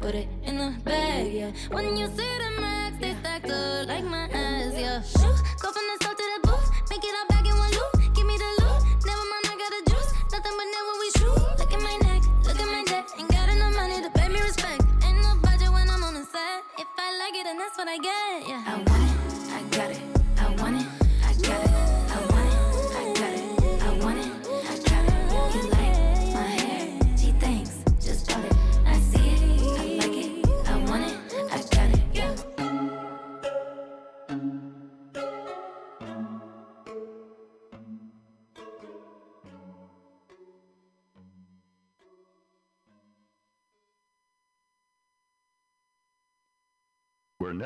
put it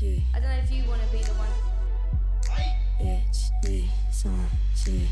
I don't know if you wanna be the one. Bitch, she.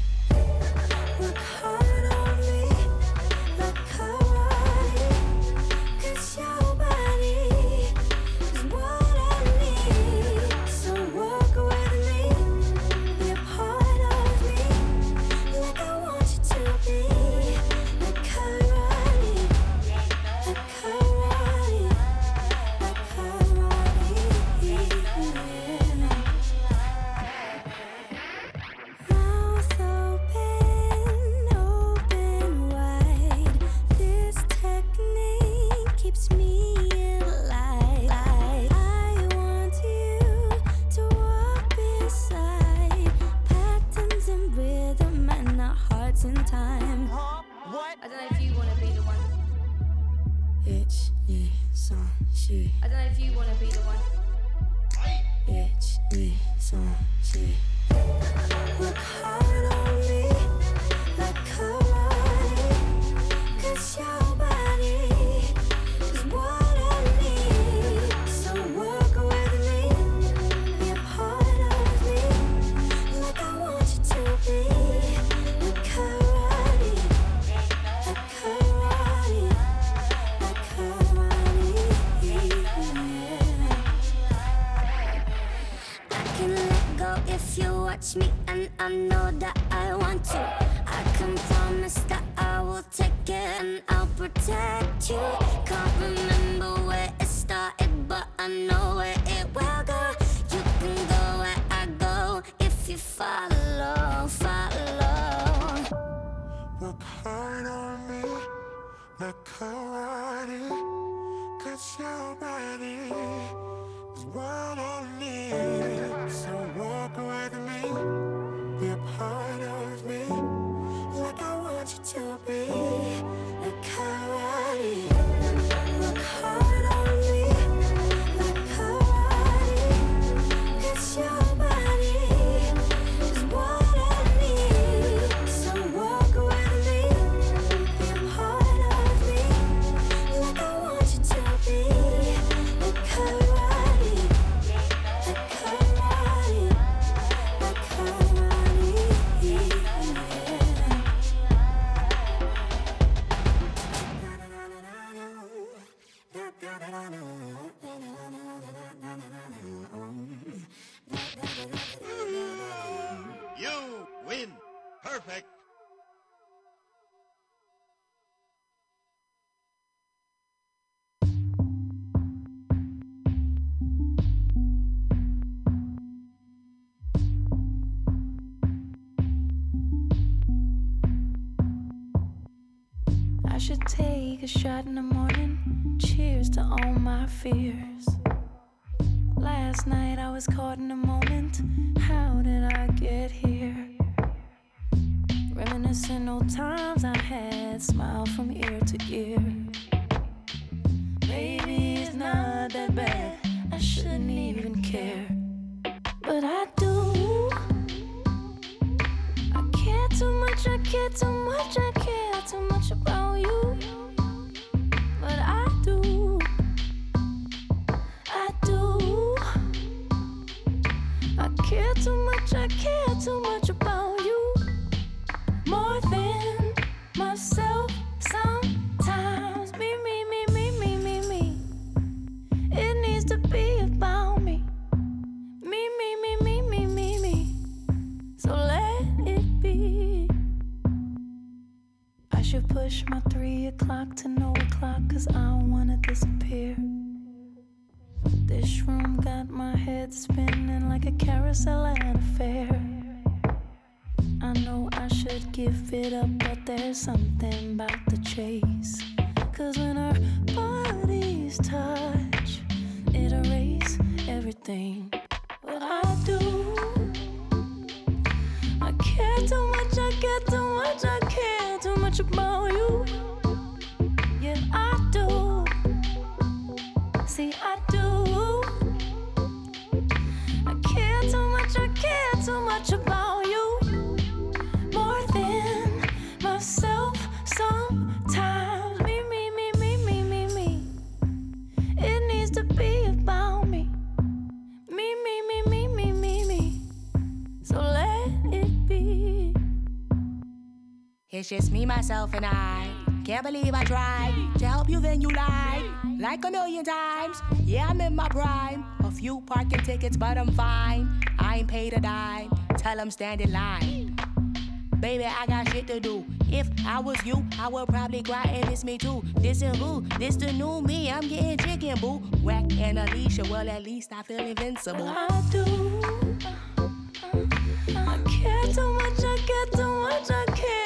I should take a shot in the morning. Cheers to all my fears. Last night I was caught in a moment. How did I get here? Reminiscing old times I had, smile from ear to ear. Maybe it's not that bad, I shouldn't even care. But I do. I care too much, I care too much, I care too much about you. O'clock to no o'clock, cause I wanna disappear. This room got my head spinning like a carousel at a fair. I know I should give it up, but there's something about the chase. Cause when our bodies touch, it erases everything. But I do. It's just me, myself, and I. Can't believe I tried to help you, then you lied. Like a million times. Yeah, I'm in my prime. A few parking tickets, but I'm fine. I ain't paid a dime. Tell them stand in line. Baby, I got shit to do. If I was you, I would probably cry and miss me too. This and who? This the new me. I'm getting chicken, boo. Whack and Alicia, well, at least I feel invincible. I do. I care too much, I care too much, I care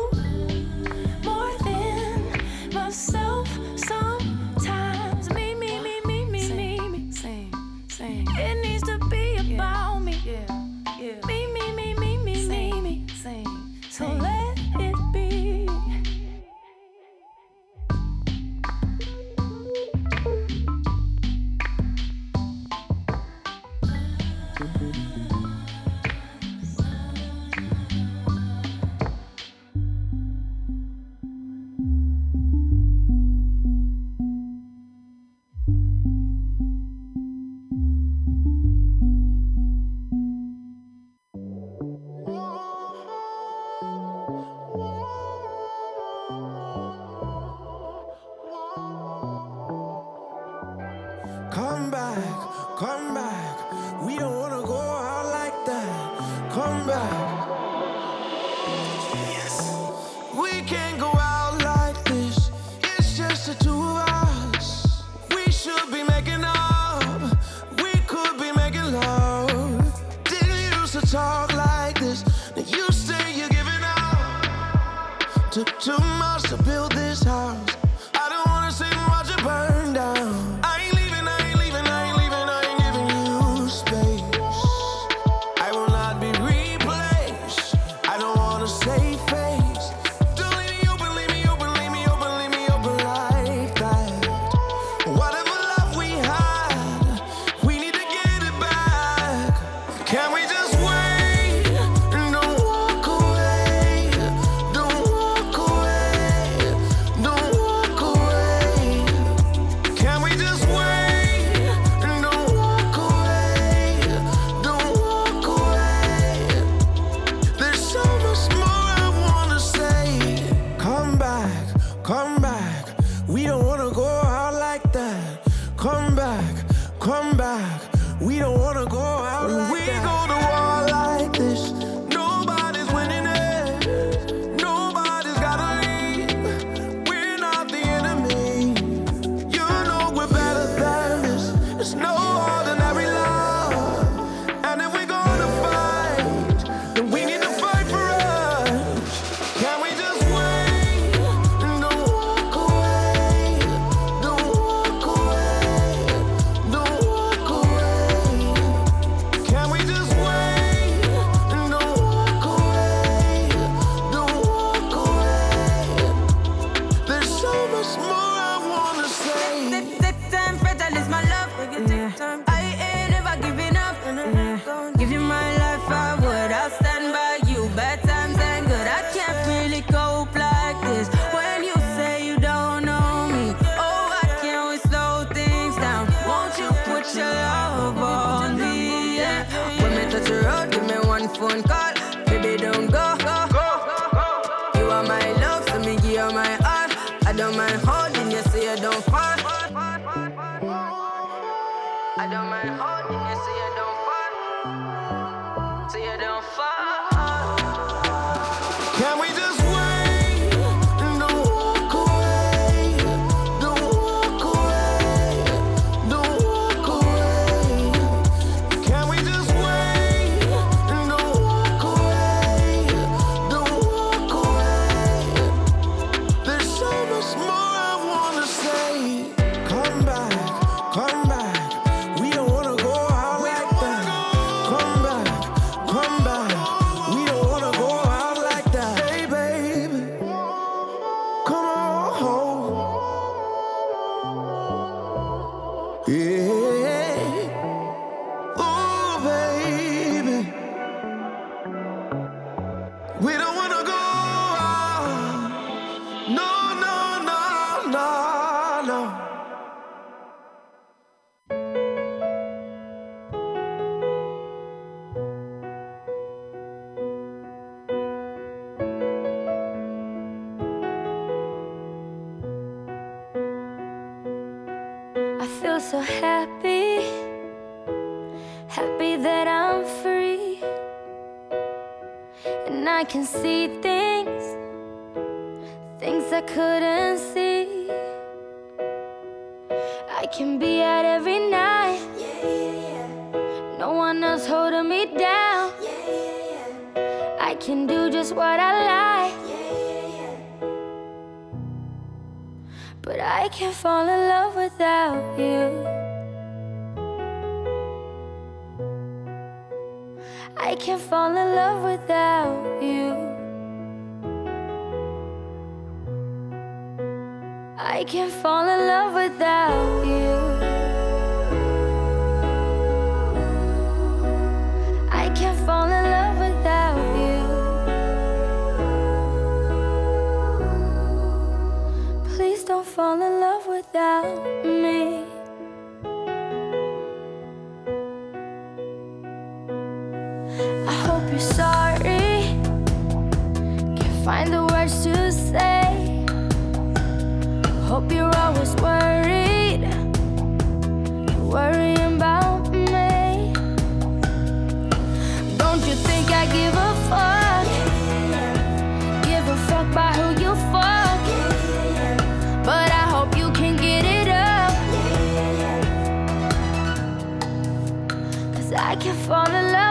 fall in love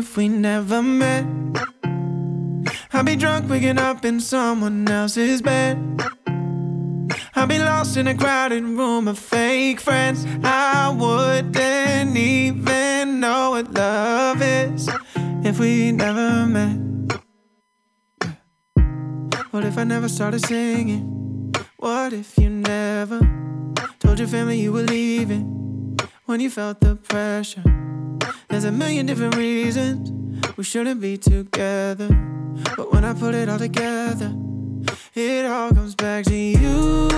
if we never met. I'd be drunk, waking up in someone else's bed. I'd be lost in a crowded room of fake friends. I wouldn't even know what love is if we never met. What if I never started singing? What if you never told your family you were leaving when you felt the pressure? There's a million different reasons we shouldn't be together. But when I put it all together, it all comes back to you,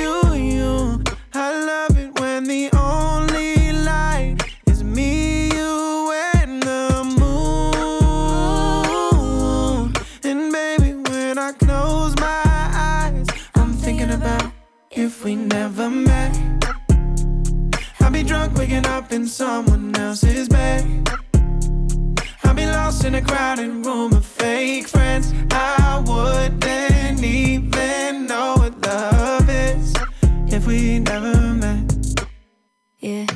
you, you. I love it when the only light is me, you, and the moon. And baby, when I close my eyes, I'm thinking about if we never met drunk, waking up in someone else's bed. I'd be lost in a crowded room of fake friends. I wouldn't even know what love is if we never met. Yeah.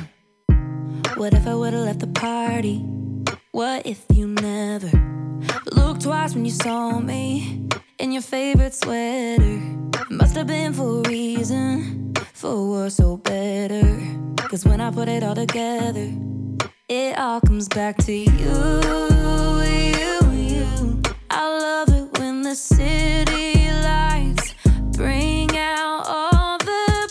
What if I would've left the party? What if you never looked twice when you saw me in your favorite sweater? Must have been for a reason for worse or better. Cause when I put it all together, it all comes back to you, you, you. I love it when the city lights bring out all the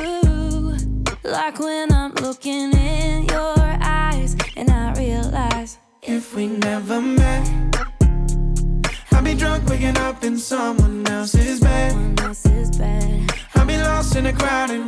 blue. Like when I'm looking in your eyes and I realize if we never met, I'd be drunk waking up in someone and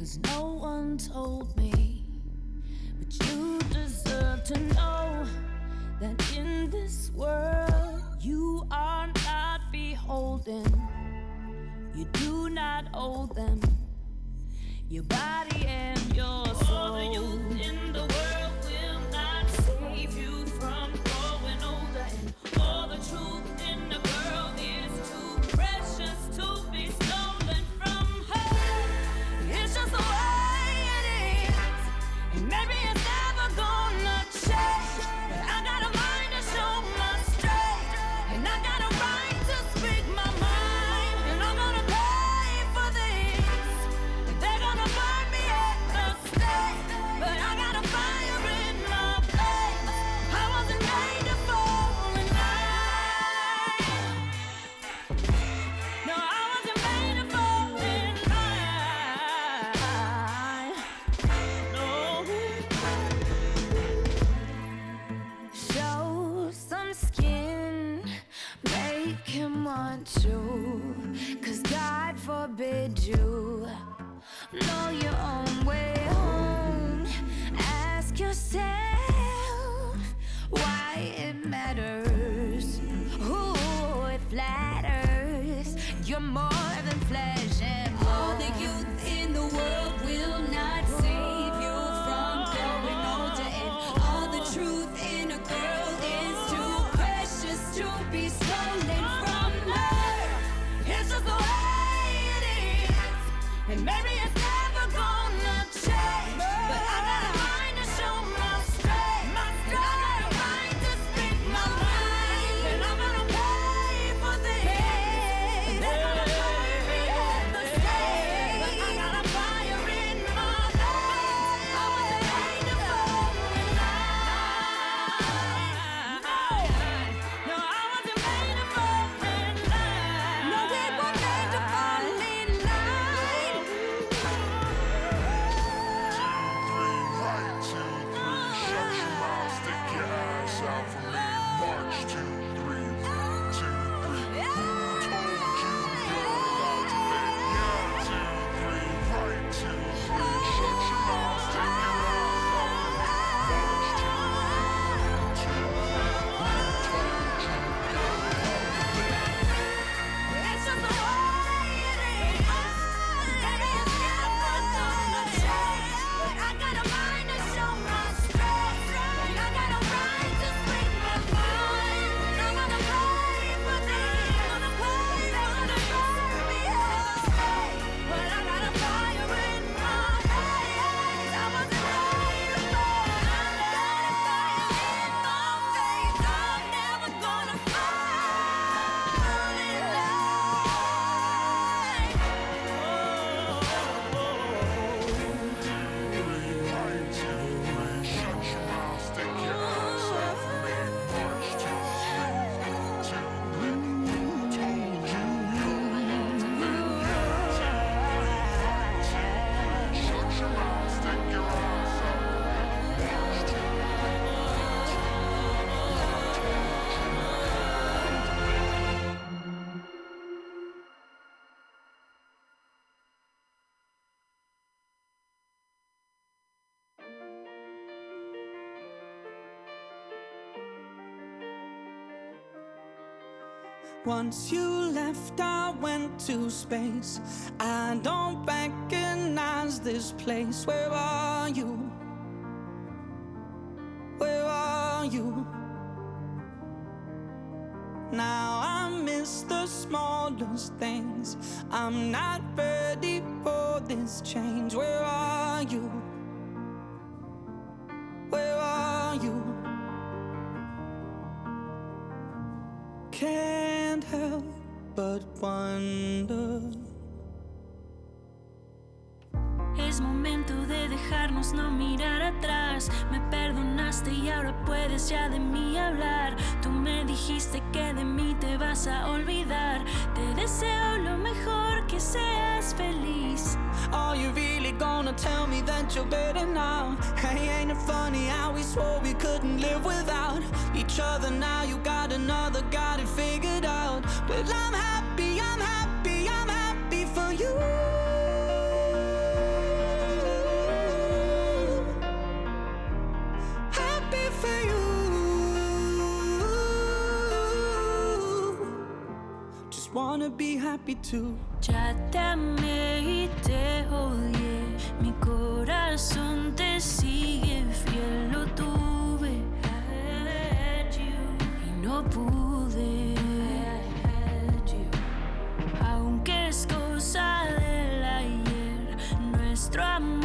Cause no one told me. But you deserve to know that in this world you are not beholden. You do not owe them your body and your soul. All the youth in the world will not save you from growing older, and all the truth. forbid you. No, you Once you left, I went to space. I don't recognize this place. Where are you? Where are you? Now I miss the smallest things. I'm not Momento de dejarnos no mirar atrás. Me perdonaste y ahora puedes ya de mí hablar. Tú me dijiste que de mí te vas a olvidar. Te deseo lo mejor, que seas feliz. Are you really gonna tell me that you're better now? Hey, ain't it funny how we swore we couldn't live without each other? Now you got another, got it figured out. But I'm happy, I'm happy, I'm happy for you. Be happy too. Ya te amé y te odié. Mi corazón te sigue fiel. Lo tuve y no pude. Aunque es cosa del ayer, nuestro amor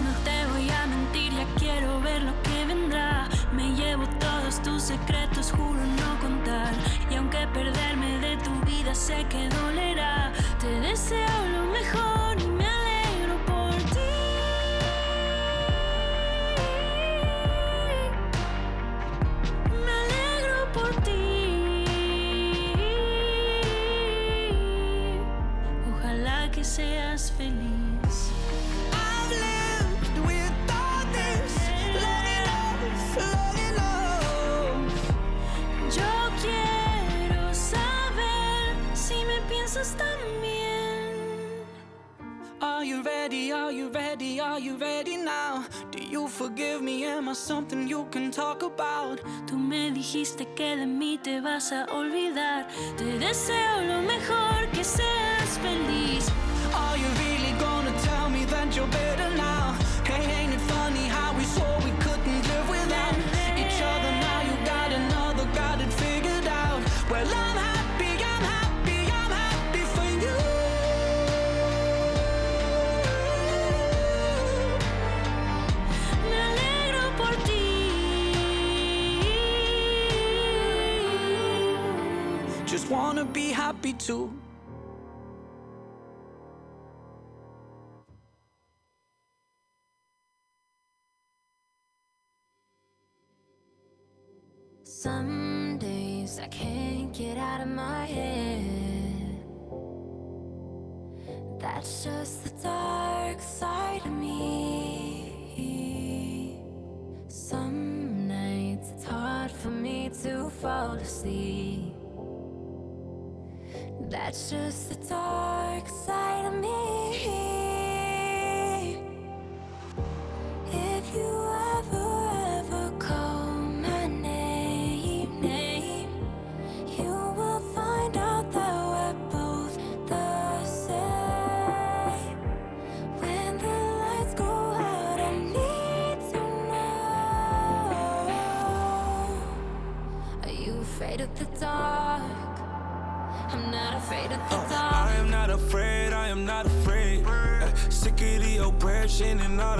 No te voy a mentir, ya quiero ver lo que vendrá. Me llevo todos tus secretos, juro no contar. Y aunque perderme sé que dolerá. Te deseo lo mejor ready? Are you ready? Are you ready now? Do you forgive me? Am I something you can talk about? Tú me dijiste que de mí te vas a olvidar. Te deseo lo mejor, que seas feliz. Are you really gonna tell me that you're better now? Hey, ain't it funny how we swore we couldn't live without each other? Now you got another, got it figured out. Well, I'm Just wanna be happy too. and all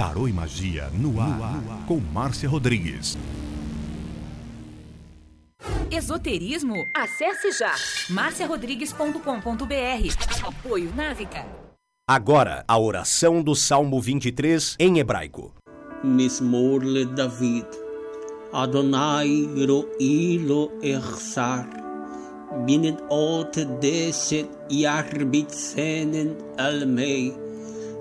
Tarô e Magia no ar, no ar. com Márcia Rodrigues. Esoterismo? Acesse já marciarodrigues.com.br. Apoio Návica. Agora, a oração do Salmo 23 em hebraico. Mismorle David. Adonai ro'i Ersar. Binet ot deset yarbit senen almei.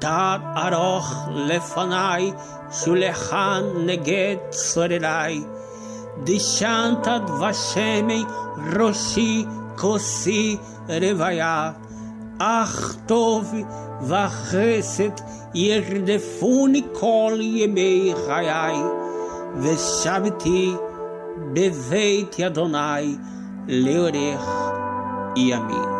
תת ארוך לפניי, שולחן נגד צורריי. דשנת ושמי ראשי כוסי רוויה, אך טוב וחסד ירדפוני כל ימי חיי, ושבתי בבית אדוני לאורך ימים.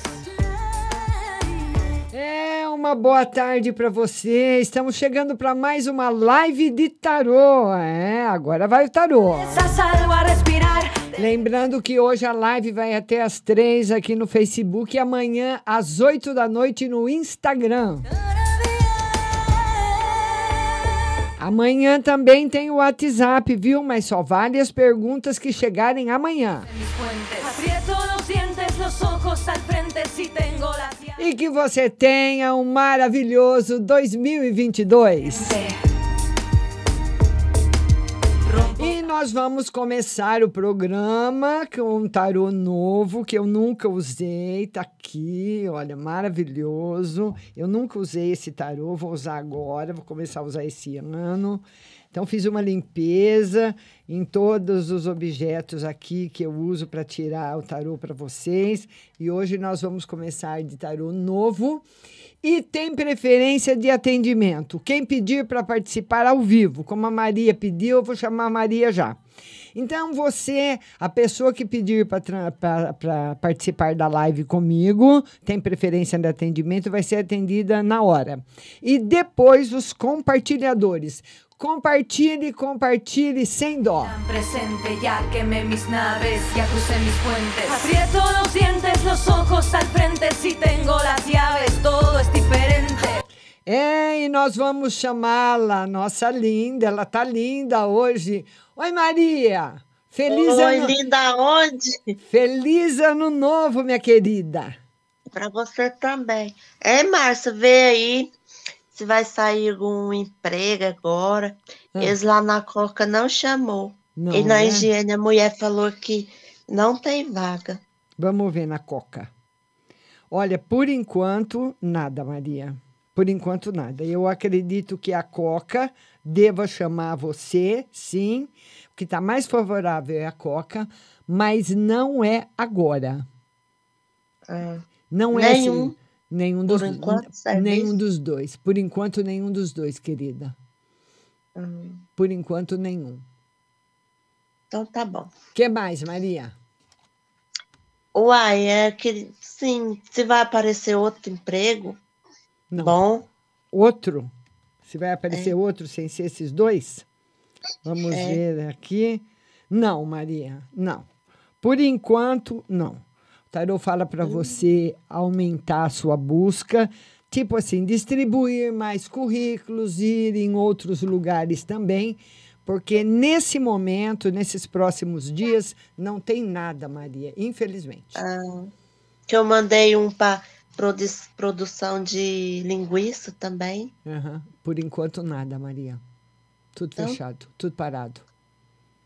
É uma boa tarde para você. Estamos chegando para mais uma live de tarô. É, agora vai o tarô. Lembrando que hoje a live vai até às três aqui no Facebook e amanhã às oito da noite no Instagram. Amanhã também tem o WhatsApp, viu? Mas só vale as perguntas que chegarem amanhã. Aprieto E que você tenha um maravilhoso 2022. E nós vamos começar o programa com um tarô novo que eu nunca usei. Tá aqui, olha, maravilhoso. Eu nunca usei esse tarô, vou usar agora, vou começar a usar esse ano. Então, fiz uma limpeza em todos os objetos aqui que eu uso para tirar o tarô para vocês. E hoje nós vamos começar de tarô novo. E tem preferência de atendimento. Quem pedir para participar ao vivo, como a Maria pediu, eu vou chamar a Maria já. Então, você, a pessoa que pedir para participar da live comigo, tem preferência de atendimento, vai ser atendida na hora. E depois, os compartilhadores. Compartilhe, compartilhe sem dó. Presente, ya quemé mis naves, ya crucé mis puentes. Aprieto los dientes, los ojos al frente, si tengo las llaves, todo es diferente. É, e nós vamos chamá-la, nossa linda, ela tá linda hoje. Oi, Maria! Feliz Oi, ano... linda onde? Feliz ano novo, minha querida. Para você também. É, Márcia, vê aí se vai sair algum emprego agora. Ah. Eles lá na Coca não chamou. Não, e na né? higiene a mulher falou que não tem vaga. Vamos ver na Coca. Olha, por enquanto, nada, Maria. Por enquanto, nada. Eu acredito que a Coca deva chamar você, sim. O que está mais favorável é a Coca, mas não é agora. Ah, Não é Nenhum. assim. Nenhum Por dos, enquanto, serviço? nenhum dos dois. Por enquanto, nenhum dos dois, querida. hum, Por enquanto, nenhum. então tá bom. O que mais, Maria? Uai, é que sim, se vai aparecer outro emprego, Não. bom, Outro? Se vai aparecer outro sem ser esses dois? Vamos É. ver aqui. Não, Maria, não. Por enquanto, não. Tarô fala para você aumentar a sua busca, tipo assim, distribuir mais currículos, ir em outros lugares também, porque nesse momento, nesses próximos dias, não tem nada, Maria, infelizmente. ah, que eu mandei um para produção de linguiça também. Aham. Por enquanto, nada, Maria. Tudo Então? fechado, tudo parado.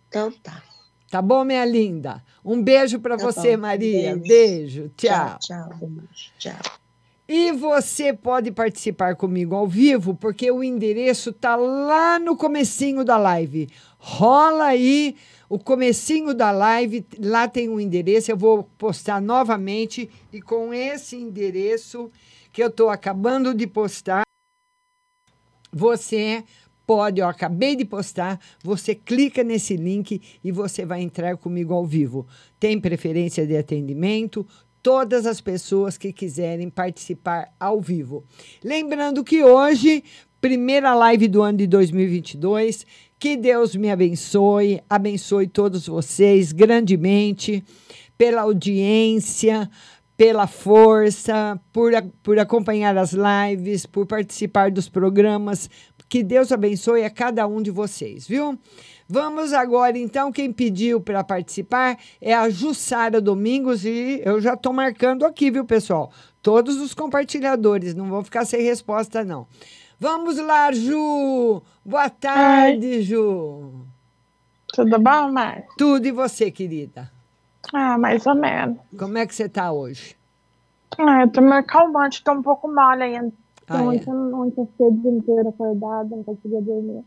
Então tá. Tá bom, minha linda? Um beijo para Tá você, bom. Maria. Beijo. Beijo. Tchau. Tchau, tchau. Tchau. E você pode participar comigo ao vivo, porque o endereço tá lá no comecinho da live. Rola aí o comecinho da live, lá tem um endereço, eu vou postar novamente e com esse endereço que eu estou acabando de postar, você pode, eu acabei de postar, você clica nesse link e você vai entrar comigo ao vivo. Tem preferência de atendimento? Todas as pessoas que quiserem participar ao vivo. Lembrando que hoje, primeira live do ano de 2022, Que Deus me abençoe, abençoe todos vocês grandemente pela audiência, pela força, por, por acompanhar as lives, por participar dos programas. Que Deus abençoe a cada um de vocês, viu? Vamos agora, então, quem pediu para participar é a Jussara Domingos e eu já estou marcando aqui, viu, pessoal? Todos os compartilhadores, não vão ficar sem resposta, não. Vamos lá, Ju! Boa tarde, Ju! Tudo bom, Mar? Tudo e você, querida? Ah, mais ou menos. Como é que você tá hoje? Ah, eu tô meio calmante, tô um pouco mole ainda. Ah, é? ontem, ontem eu fiquei o dia inteiro acordada, não conseguia dormir.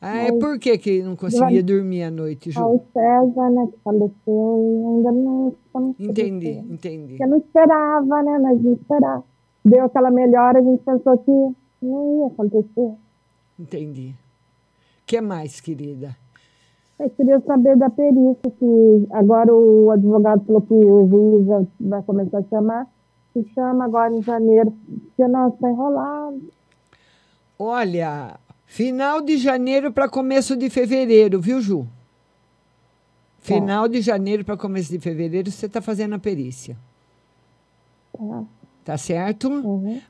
Ah, é por que, que não conseguia dormir à noite, Ah, o Ju? César, né, que faleceu, e ainda não... não Entendi, entendi. Porque não esperava, né, mas não esperava. Deu aquela melhora, a gente pensou que não ia acontecer. Entendi. O que mais, querida? Eu queria saber da perícia, que agora o advogado falou que o juiz já vai começar a chamar, se chama agora em janeiro, porque nós está enrolado. Olha, final de janeiro para começo de fevereiro, viu, Ju? Final de janeiro para começo de fevereiro você está fazendo a perícia. Tá. Tá certo?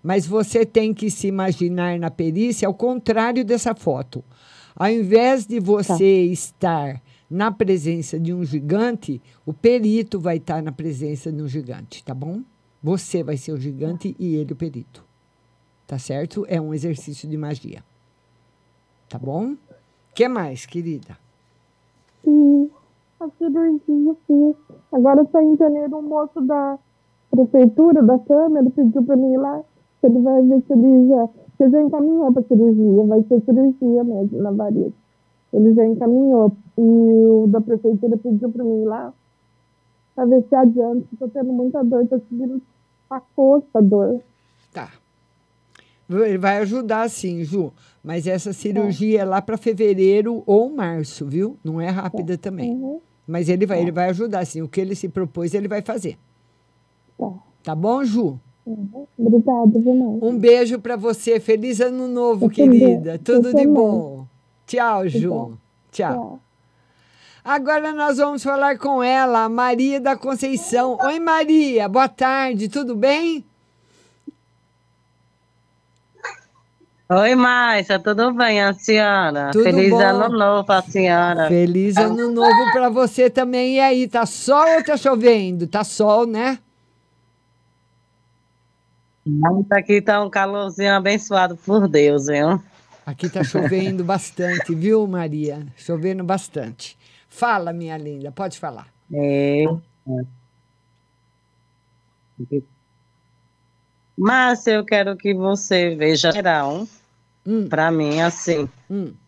Mas você tem que se imaginar na perícia ao contrário dessa foto. Ao invés de você estar na presença de um gigante, o perito vai estar na presença de um gigante, tá bom? Você vai ser o gigante e ele o perito. Tá certo? É um exercício de magia. Tá bom? que mais, querida? E a cirurgia fiz. Agora só em janeiro o moço da prefeitura, da Câmara, pediu para mim ir lá, que ele vai ver se ele já. Ele já encaminhou para cirurgia, vai ser cirurgia mesmo na varíola. Ele já encaminhou. E o da prefeitura pediu para mim ir lá, para ver se adianta. Estou tendo muita dor, estou subindo a costa dor. Tá. Ele vai ajudar sim, Ju. Mas essa cirurgia é lá para fevereiro ou março, viu? Não é rápida também. Mas ele vai, ele vai ajudar sim. O que ele se propôs, ele vai fazer. Tá bom, Ju? Obrigada, demais. Um beijo para você. Feliz ano novo, Eu também. querida. Tudo Eu de também. bom. Tchau, Ju. Tchau. Agora nós vamos falar com ela, a Maria da Conceição. Oi, Maria. Boa tarde. Tudo bem? Oi, Márcia, tudo bem, a senhora? Tudo Feliz bom. ano novo pra senhora. Feliz ano novo para você também. E aí, tá sol ou tá chovendo? Tá sol, né? Mas Aqui tá um calorzinho abençoado por Deus, viu? Aqui tá chovendo bastante, viu, Maria? Chovendo bastante. Fala, minha linda, pode falar. É. Márcia, eu quero que você veja geral Hum. pra mim, assim,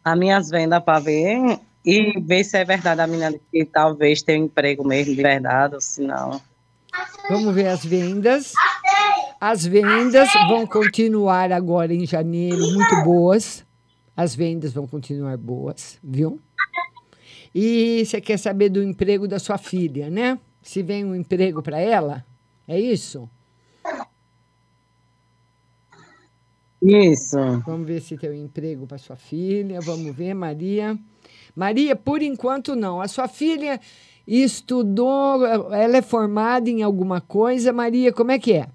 as minhas vendas pra ver e ver se é verdade a menina que talvez tenha um emprego mesmo de verdade, ou se não. Vamos ver as vendas. As vendas vão continuar agora em janeiro muito boas. As vendas vão continuar boas, viu? E você quer saber do emprego da sua filha, né? Se vem um emprego para ela? É isso? Isso. Vamos ver se tem um emprego para sua filha. Vamos ver, Maria. Maria, por enquanto não. A sua filha estudou, ela é formada em alguma coisa. Maria, como é que é?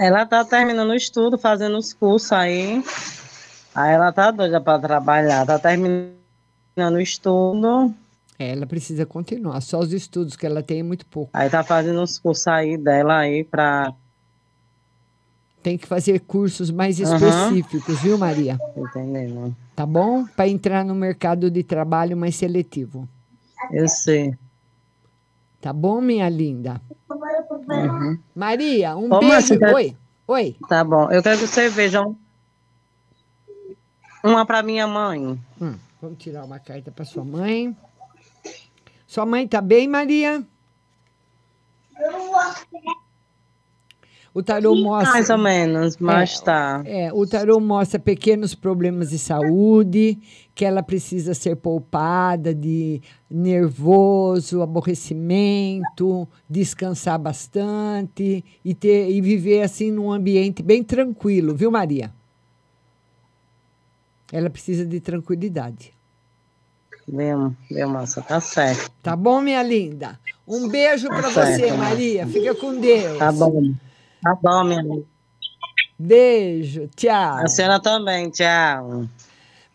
Ela tá terminando o estudo, fazendo os cursos aí. Aí ela tá doida pra trabalhar, tá terminando o estudo. É, ela precisa continuar. Só os estudos que ela tem é muito pouco. Aí tá fazendo uns cursos aí dela aí pra. Tem que fazer cursos mais específicos, viu, Maria? Entendendo. Tá bom? Para entrar no mercado de trabalho mais seletivo. Eu sei. Tá bom, minha linda? Uhum. Maria, um Ô, beijo. Márcia, quero- Oi, oi. Tá bom. Eu quero que você veja um- uma pra minha mãe. Hum, vamos tirar uma carta para sua mãe. Sua mãe tá bem, Maria? O tarô mostra. Mais ou menos, mas É, tá. É, o tarô mostra pequenos problemas de saúde, que ela precisa ser poupada de nervoso, aborrecimento, descansar bastante e ter e viver assim num ambiente bem tranquilo, viu, Maria? Ela precisa de tranquilidade. Viu, viu, moça? Tá certo. Tá bom, minha linda? Um beijo Tá para você. Maria. Fica com Deus. Tá bom. Tá bom, minha amiga. Beijo, tchau. A senhora também, tchau.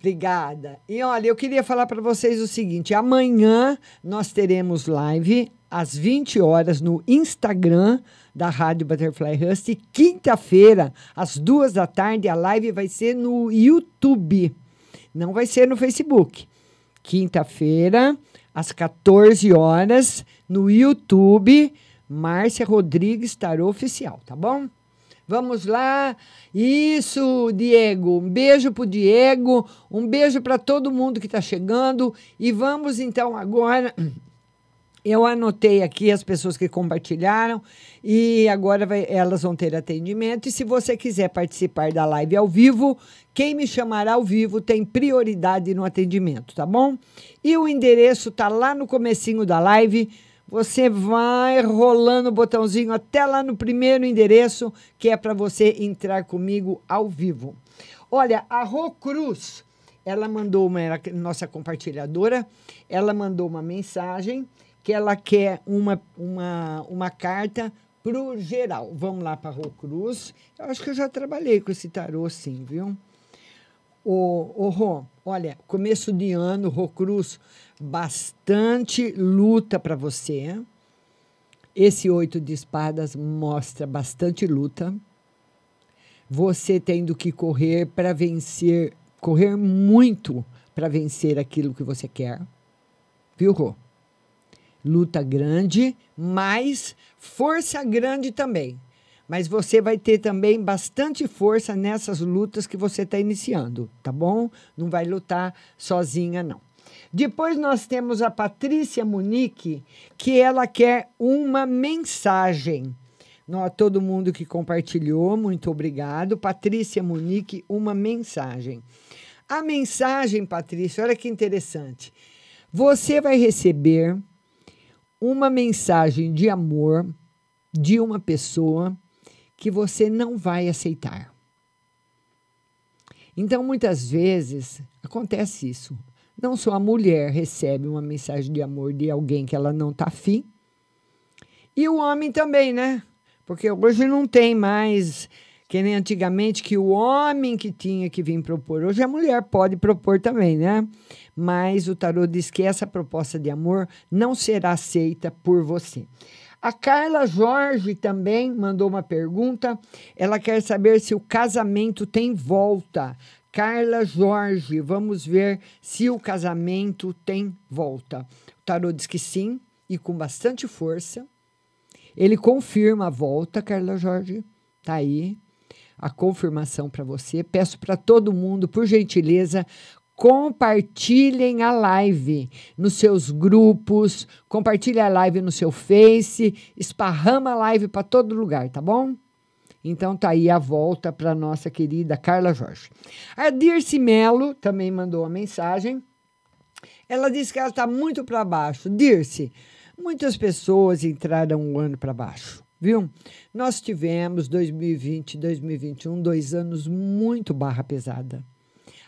Obrigada. E olha, eu queria falar para vocês o seguinte: amanhã nós teremos live às 20 horas no Instagram da Rádio Butterfly Rust. E quinta-feira, às duas da tarde, a live vai ser no YouTube. Não vai ser no Facebook. Quinta-feira, às 14 horas, no YouTube, Márcia Rodrigues Tarô Oficial, tá bom? Vamos lá. Isso, Diego. Um beijo pro Diego. Um beijo para todo mundo que está chegando. E vamos então agora. Eu anotei aqui as pessoas que compartilharam e agora vai- elas vão ter atendimento. E se você quiser participar da live ao vivo, quem me chamará ao vivo tem prioridade no atendimento, tá bom? E o endereço tá lá no comecinho da live. Você vai rolando o botãozinho até lá no primeiro endereço, que é para você entrar comigo ao vivo. Olha, a Rô Cruz, ela mandou uma, nossa compartilhadora, ela mandou uma mensagem que ela quer uma, uma, uma carta para o geral. Vamos lá para a Rô Cruz. Eu acho que eu já trabalhei com esse tarô, sim, viu? Ô, ô Rô, olha, começo de ano, Rô Cruz, bastante luta para você. Esse oito de espadas mostra bastante luta. Você tendo que correr para vencer, correr muito para vencer aquilo que você quer. Viu, Rô? Luta grande, mas força grande também. Mas você vai ter também bastante força nessas lutas que você está iniciando, tá bom? Não vai lutar sozinha, não. Depois nós temos a Patrícia Munique, que ela quer uma mensagem. Nó- todo mundo que compartilhou, muito obrigado. Patrícia Munique, uma mensagem. A mensagem, Patrícia, olha que interessante. Você vai receber uma mensagem de amor de uma pessoa que você não vai aceitar. Então, muitas vezes acontece isso. Não só a mulher recebe uma mensagem de amor de alguém que ela não está afim, e o homem também, né? Porque hoje não tem mais, que nem antigamente, que o homem que tinha que vir propor. Hoje a mulher pode propor também, né? Mas o tarô diz que essa proposta de amor não será aceita por você. A Carla Jorge também mandou uma pergunta. Ela quer saber se o casamento tem volta. Carla Jorge, vamos ver se o casamento tem volta. O tarô diz que sim, e com bastante força. Ele confirma a volta, Carla Jorge. Tá aí a confirmação para você. Peço para todo mundo, por gentileza, compartilhem a live nos seus grupos, compartilhe a live no seu Face, esparrama a live para todo lugar, tá bom? Então tá aí a volta para nossa querida Carla Jorge. A Dirce Melo também mandou uma mensagem. Ela disse que ela está muito para baixo. Dirce, muitas pessoas entraram um ano para baixo, viu? Nós tivemos 2020, 2021, dois anos muito barra pesada,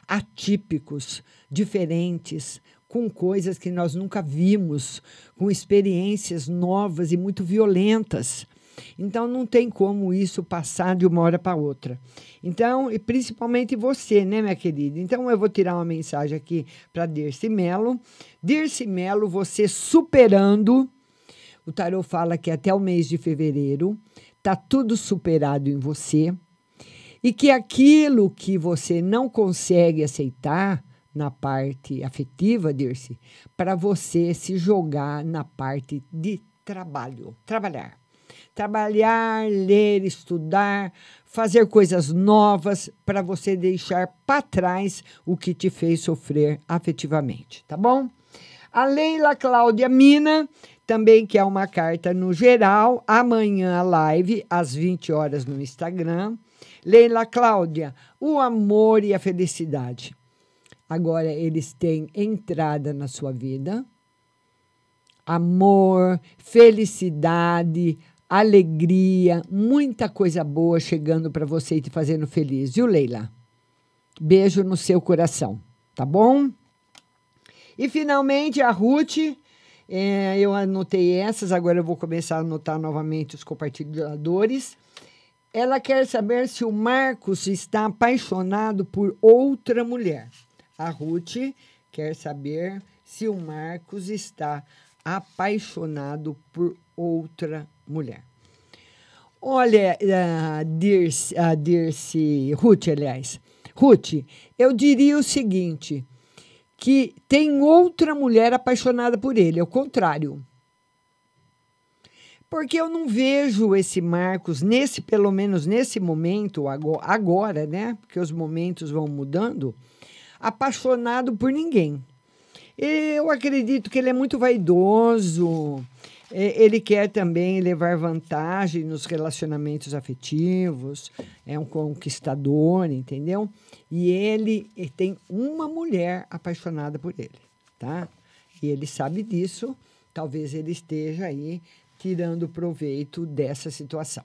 atípicos, diferentes, com coisas que nós nunca vimos, com experiências novas e muito violentas. Então não tem como isso passar de uma hora para outra. Então, e principalmente você, né, minha querida? Então eu vou tirar uma mensagem aqui para Dirce Melo. Dirce Melo, você superando. O tarô fala que até o mês de fevereiro tá tudo superado em você e que aquilo que você não consegue aceitar na parte afetiva, Dirce, para você se jogar na parte de trabalho, trabalhar trabalhar, ler, estudar, fazer coisas novas para você deixar para trás o que te fez sofrer afetivamente, tá bom? A Leila Cláudia Mina também quer uma carta no geral, amanhã live às 20 horas no Instagram. Leila Cláudia, o amor e a felicidade. Agora eles têm entrada na sua vida. Amor, felicidade, alegria, muita coisa boa chegando para você e te fazendo feliz, viu, Leila? Beijo no seu coração, tá bom? E finalmente a Ruth, é, eu anotei essas, agora eu vou começar a anotar novamente os compartilhadores. Ela quer saber se o Marcos está apaixonado por outra mulher. A Ruth quer saber se o Marcos está apaixonado por outra mulher. Olha, a Dirce, a Dirce, Ruth, aliás. Ruth, eu diria o seguinte, que tem outra mulher apaixonada por ele, é o contrário. Porque eu não vejo esse Marcos, nesse, pelo menos nesse momento, agora, né? Porque os momentos vão mudando, apaixonado por ninguém. Eu acredito que ele é muito vaidoso, ele quer também levar vantagem nos relacionamentos afetivos, é um conquistador, entendeu? E ele, ele tem uma mulher apaixonada por ele, tá? E ele sabe disso, talvez ele esteja aí tirando proveito dessa situação.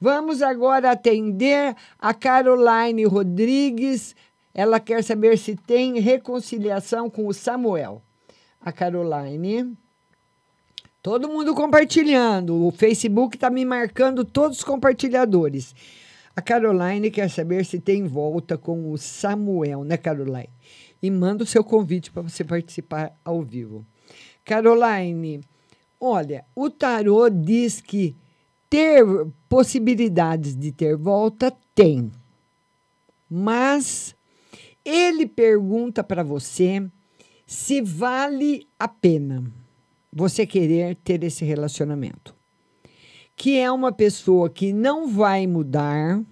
Vamos agora atender a Caroline Rodrigues. Ela quer saber se tem reconciliação com o Samuel. A Caroline. Todo mundo compartilhando. O Facebook está me marcando todos os compartilhadores. A Caroline quer saber se tem volta com o Samuel, né, Caroline? E manda o seu convite para você participar ao vivo. Caroline, olha, o tarô diz que ter possibilidades de ter volta tem. Mas ele pergunta para você se vale a pena você querer ter esse relacionamento. Que é uma pessoa que não vai mudar,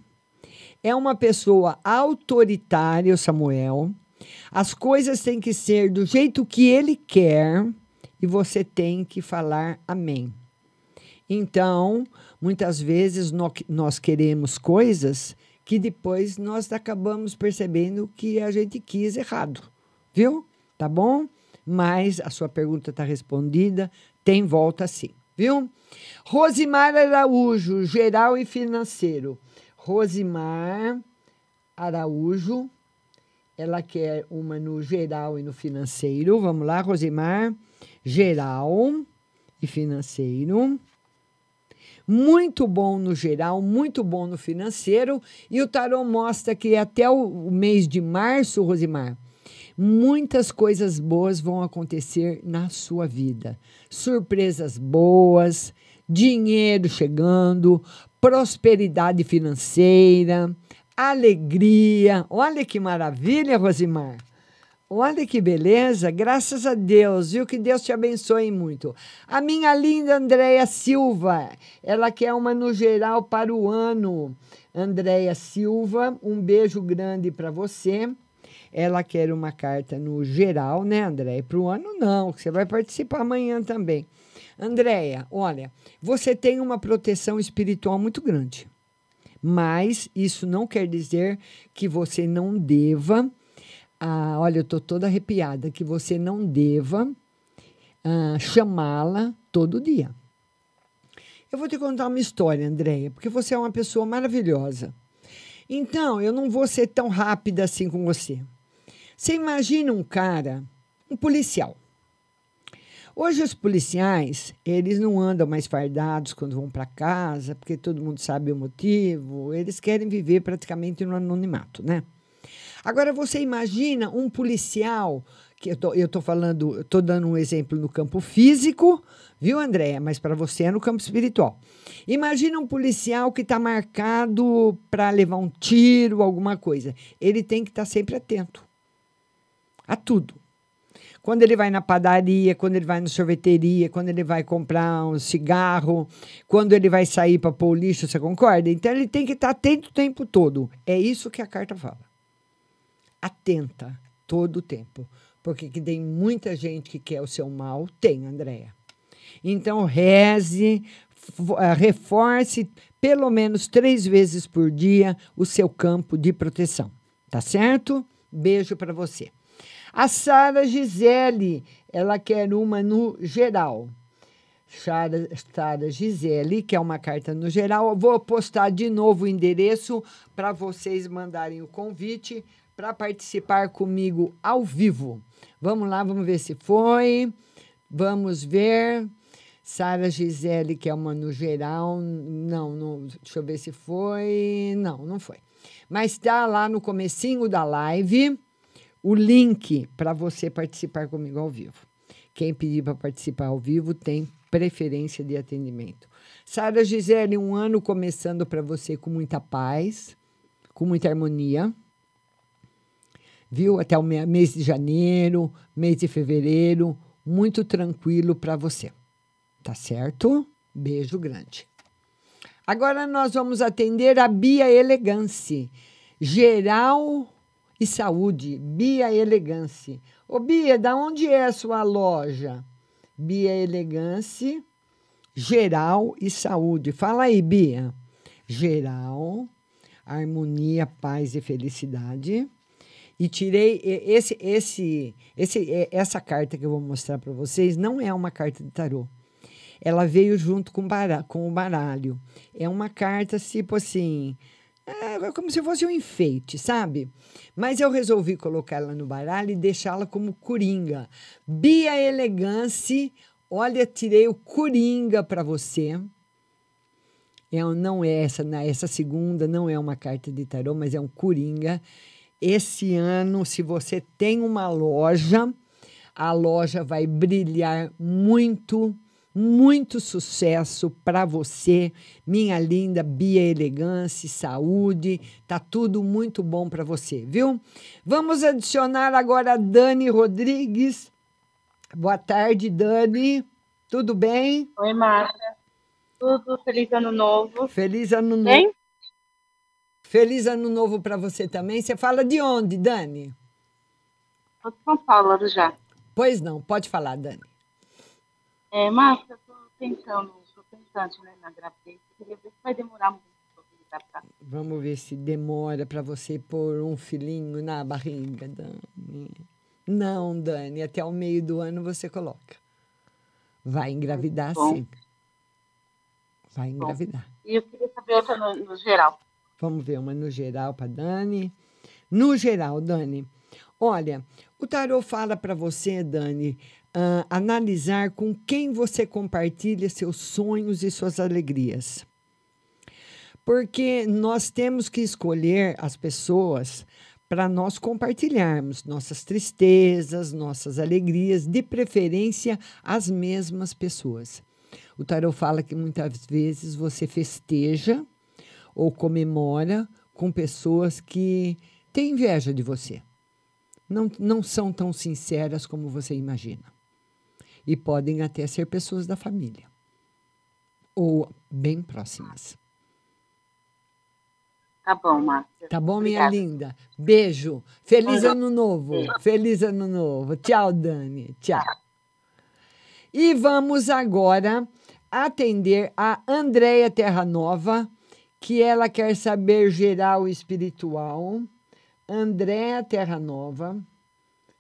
é uma pessoa autoritária, Samuel. As coisas têm que ser do jeito que ele quer e você tem que falar amém. Então, muitas vezes nós queremos coisas que depois nós acabamos percebendo que a gente quis errado, viu? Tá bom? Mas a sua pergunta está respondida, tem volta sim, viu? Rosimar Araújo, geral e financeiro. Rosimar Araújo, ela quer uma no geral e no financeiro. Vamos lá, Rosimar. Geral e financeiro muito bom no geral, muito bom no financeiro. E o tarô mostra que até o mês de março, Rosimar, muitas coisas boas vão acontecer na sua vida. Surpresas boas, dinheiro chegando, prosperidade financeira, alegria. Olha que maravilha, Rosimar. Olha que beleza, graças a Deus, viu? Que Deus te abençoe muito. A minha linda Andréia Silva, ela quer uma no geral para o ano. Andréia Silva, um beijo grande para você. Ela quer uma carta no geral, né, Andréia? Para o ano, não, você vai participar amanhã também. Andréia, olha, você tem uma proteção espiritual muito grande, mas isso não quer dizer que você não deva ah, olha, eu estou toda arrepiada, que você não deva ah, chamá-la todo dia. Eu vou te contar uma história, Andréia, porque você é uma pessoa maravilhosa. Então, eu não vou ser tão rápida assim com você. Você imagina um cara, um policial. Hoje os policiais, eles não andam mais fardados quando vão para casa, porque todo mundo sabe o motivo, eles querem viver praticamente no anonimato, né? Agora você imagina um policial, que eu tô, eu tô falando, estou dando um exemplo no campo físico, viu, Andréia? Mas para você é no campo espiritual. Imagina um policial que está marcado para levar um tiro, alguma coisa. Ele tem que estar tá sempre atento a tudo. Quando ele vai na padaria, quando ele vai na sorveteria, quando ele vai comprar um cigarro, quando ele vai sair para pôr o lixo, você concorda? Então ele tem que estar tá atento o tempo todo. É isso que a carta fala atenta todo o tempo. Porque que tem muita gente que quer o seu mal, tem, Andréia. Então, reze, eh, reforce pelo menos três vezes por dia o seu campo de proteção. Tá certo? Beijo para você. A Sara Gisele, ela quer uma no geral. Sara, Sara Gisele, que é uma carta no geral. vou postar de novo o endereço para vocês mandarem o convite para participar comigo ao vivo. Vamos lá, vamos ver se foi. Vamos ver. Sara Gisele, que é uma no geral. Não, não, deixa eu ver se foi. Não, não foi. Mas está lá no comecinho da live o link para você participar comigo ao vivo. Quem pedir para participar ao vivo tem preferência de atendimento. Sara Gisele, um ano começando para você com muita paz, com muita harmonia. Viu? Até o mês de janeiro, mês de fevereiro, muito tranquilo para você. Tá certo? Beijo grande. Agora nós vamos atender a Bia Elegance, geral e saúde. Bia Elegance. Ô Bia, da onde é a sua loja? Bia Elegance, geral e saúde. Fala aí, Bia. Geral, harmonia, paz e felicidade. E tirei esse, esse, esse, essa carta que eu vou mostrar para vocês. Não é uma carta de tarô. Ela veio junto com, o bara- com o baralho. É uma carta tipo assim, é como se fosse um enfeite, sabe? Mas eu resolvi colocá-la no baralho e deixá-la como coringa. Bia Elegance, olha, tirei o coringa para você. É, um- não é essa, essa segunda não é uma carta de tarô, mas é um coringa. Esse ano, se você tem uma loja, a loja vai brilhar muito, muito sucesso para você, minha linda Bia Elegância, saúde, tá tudo muito bom para você, viu? Vamos adicionar agora a Dani Rodrigues. Boa tarde, Dani. Tudo bem? Oi, Márcia. Tudo feliz ano novo. Feliz ano novo. Bem? Feliz ano novo para você também. Você fala de onde, Dani? Sou de São Paulo já. Pois não, pode falar, Dani. É, Márcia, eu tô tentando, sou tentante né, na gravidez. Eu queria ver se vai demorar muito engravidar. Vamos ver se demora para você pôr um filhinho na barriga, Dani. Não, Dani, até o meio do ano você coloca. Vai engravidar Bom. sim. Vai engravidar. E eu queria saber outra no, no geral. Vamos ver uma no geral para Dani. No geral, Dani, olha, o tarô fala para você, Dani, ah, analisar com quem você compartilha seus sonhos e suas alegrias. Porque nós temos que escolher as pessoas para nós compartilharmos nossas tristezas, nossas alegrias, de preferência as mesmas pessoas. O tarot fala que muitas vezes você festeja ou comemora com pessoas que têm inveja de você. Não, não são tão sinceras como você imagina. E podem até ser pessoas da família ou bem próximas. Tá bom, Márcia. Tá bom, minha Obrigada. linda? Beijo. Feliz ano novo. Beijo. Feliz ano novo. Tchau, Dani. Tchau. E vamos agora atender a Andréia Terra Nova, que ela quer saber geral espiritual. Andréia Terra Nova,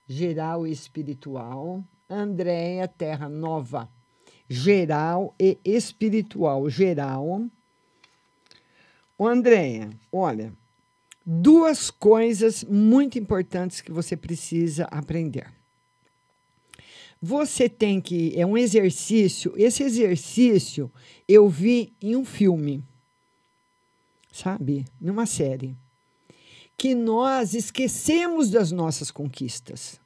geral espiritual. Andréia Terra Nova, geral e espiritual. Geral. Ô, Andréia, olha, duas coisas muito importantes que você precisa aprender. Você tem que. É um exercício. Esse exercício eu vi em um filme, sabe? Numa série. Que nós esquecemos das nossas conquistas,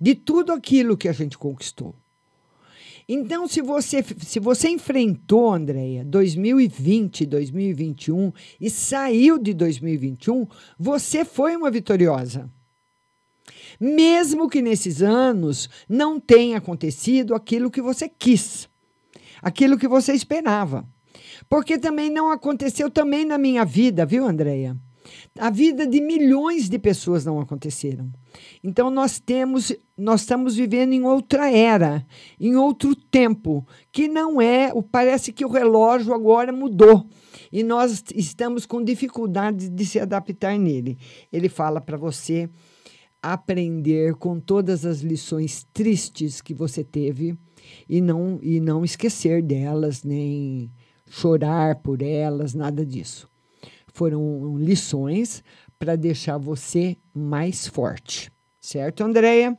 de tudo aquilo que a gente conquistou. Então, se você, se você enfrentou, Andréia, 2020, 2021 e saiu de 2021, você foi uma vitoriosa. Mesmo que nesses anos não tenha acontecido aquilo que você quis, aquilo que você esperava. Porque também não aconteceu também na minha vida, viu, Andréia? A vida de milhões de pessoas não aconteceram. Então nós temos, nós estamos vivendo em outra era, em outro tempo, que não é, parece que o relógio agora mudou e nós estamos com dificuldade de se adaptar nele. Ele fala para você aprender com todas as lições tristes que você teve e não e não esquecer delas, nem chorar por elas, nada disso foram lições para deixar você mais forte. Certo, Andréia?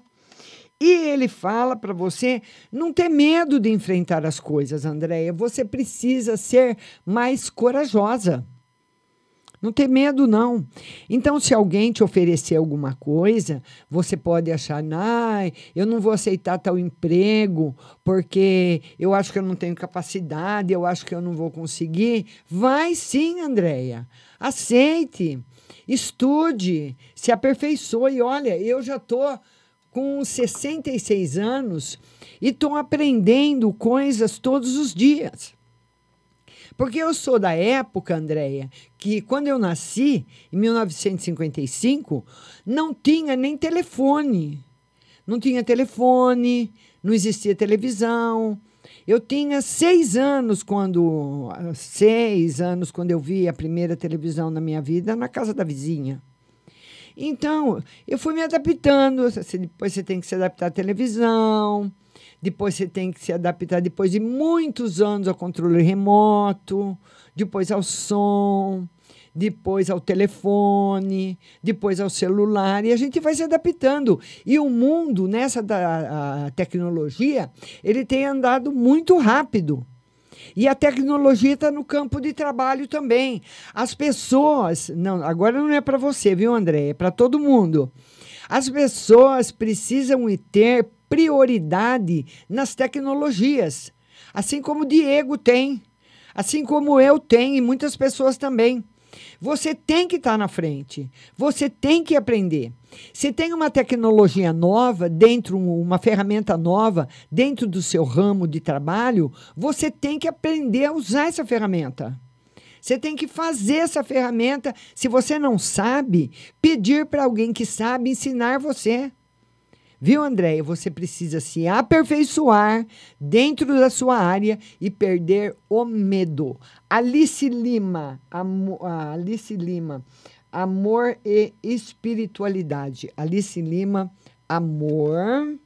E ele fala para você não ter medo de enfrentar as coisas, Andréia. Você precisa ser mais corajosa. Não ter medo, não. Então, se alguém te oferecer alguma coisa, você pode achar, ai, eu não vou aceitar tal emprego, porque eu acho que eu não tenho capacidade, eu acho que eu não vou conseguir. Vai sim, Andréia. Aceite, estude, se aperfeiçoe. Olha, eu já estou com 66 anos e estou aprendendo coisas todos os dias. Porque eu sou da época, Andréia, que quando eu nasci, em 1955, não tinha nem telefone. Não tinha telefone, não existia televisão. Eu tinha seis anos quando. Seis anos quando eu vi a primeira televisão na minha vida na casa da vizinha. Então, eu fui me adaptando. Depois você tem que se adaptar à televisão depois você tem que se adaptar, depois de muitos anos, ao controle remoto, depois ao som, depois ao telefone, depois ao celular, e a gente vai se adaptando. E o mundo, nessa da, tecnologia, ele tem andado muito rápido. E a tecnologia está no campo de trabalho também. As pessoas. Não, agora não é para você, viu, André? É para todo mundo. As pessoas precisam ter prioridade nas tecnologias, assim como o Diego tem, assim como eu tenho e muitas pessoas também. Você tem que estar tá na frente, você tem que aprender. Se tem uma tecnologia nova, dentro uma ferramenta nova, dentro do seu ramo de trabalho, você tem que aprender a usar essa ferramenta. Você tem que fazer essa ferramenta. Se você não sabe, pedir para alguém que sabe ensinar você. Viu, Andréia? Você precisa se aperfeiçoar dentro da sua área e perder o medo. Alice Lima, Alice Lima, amor e espiritualidade. Alice Lima, amor,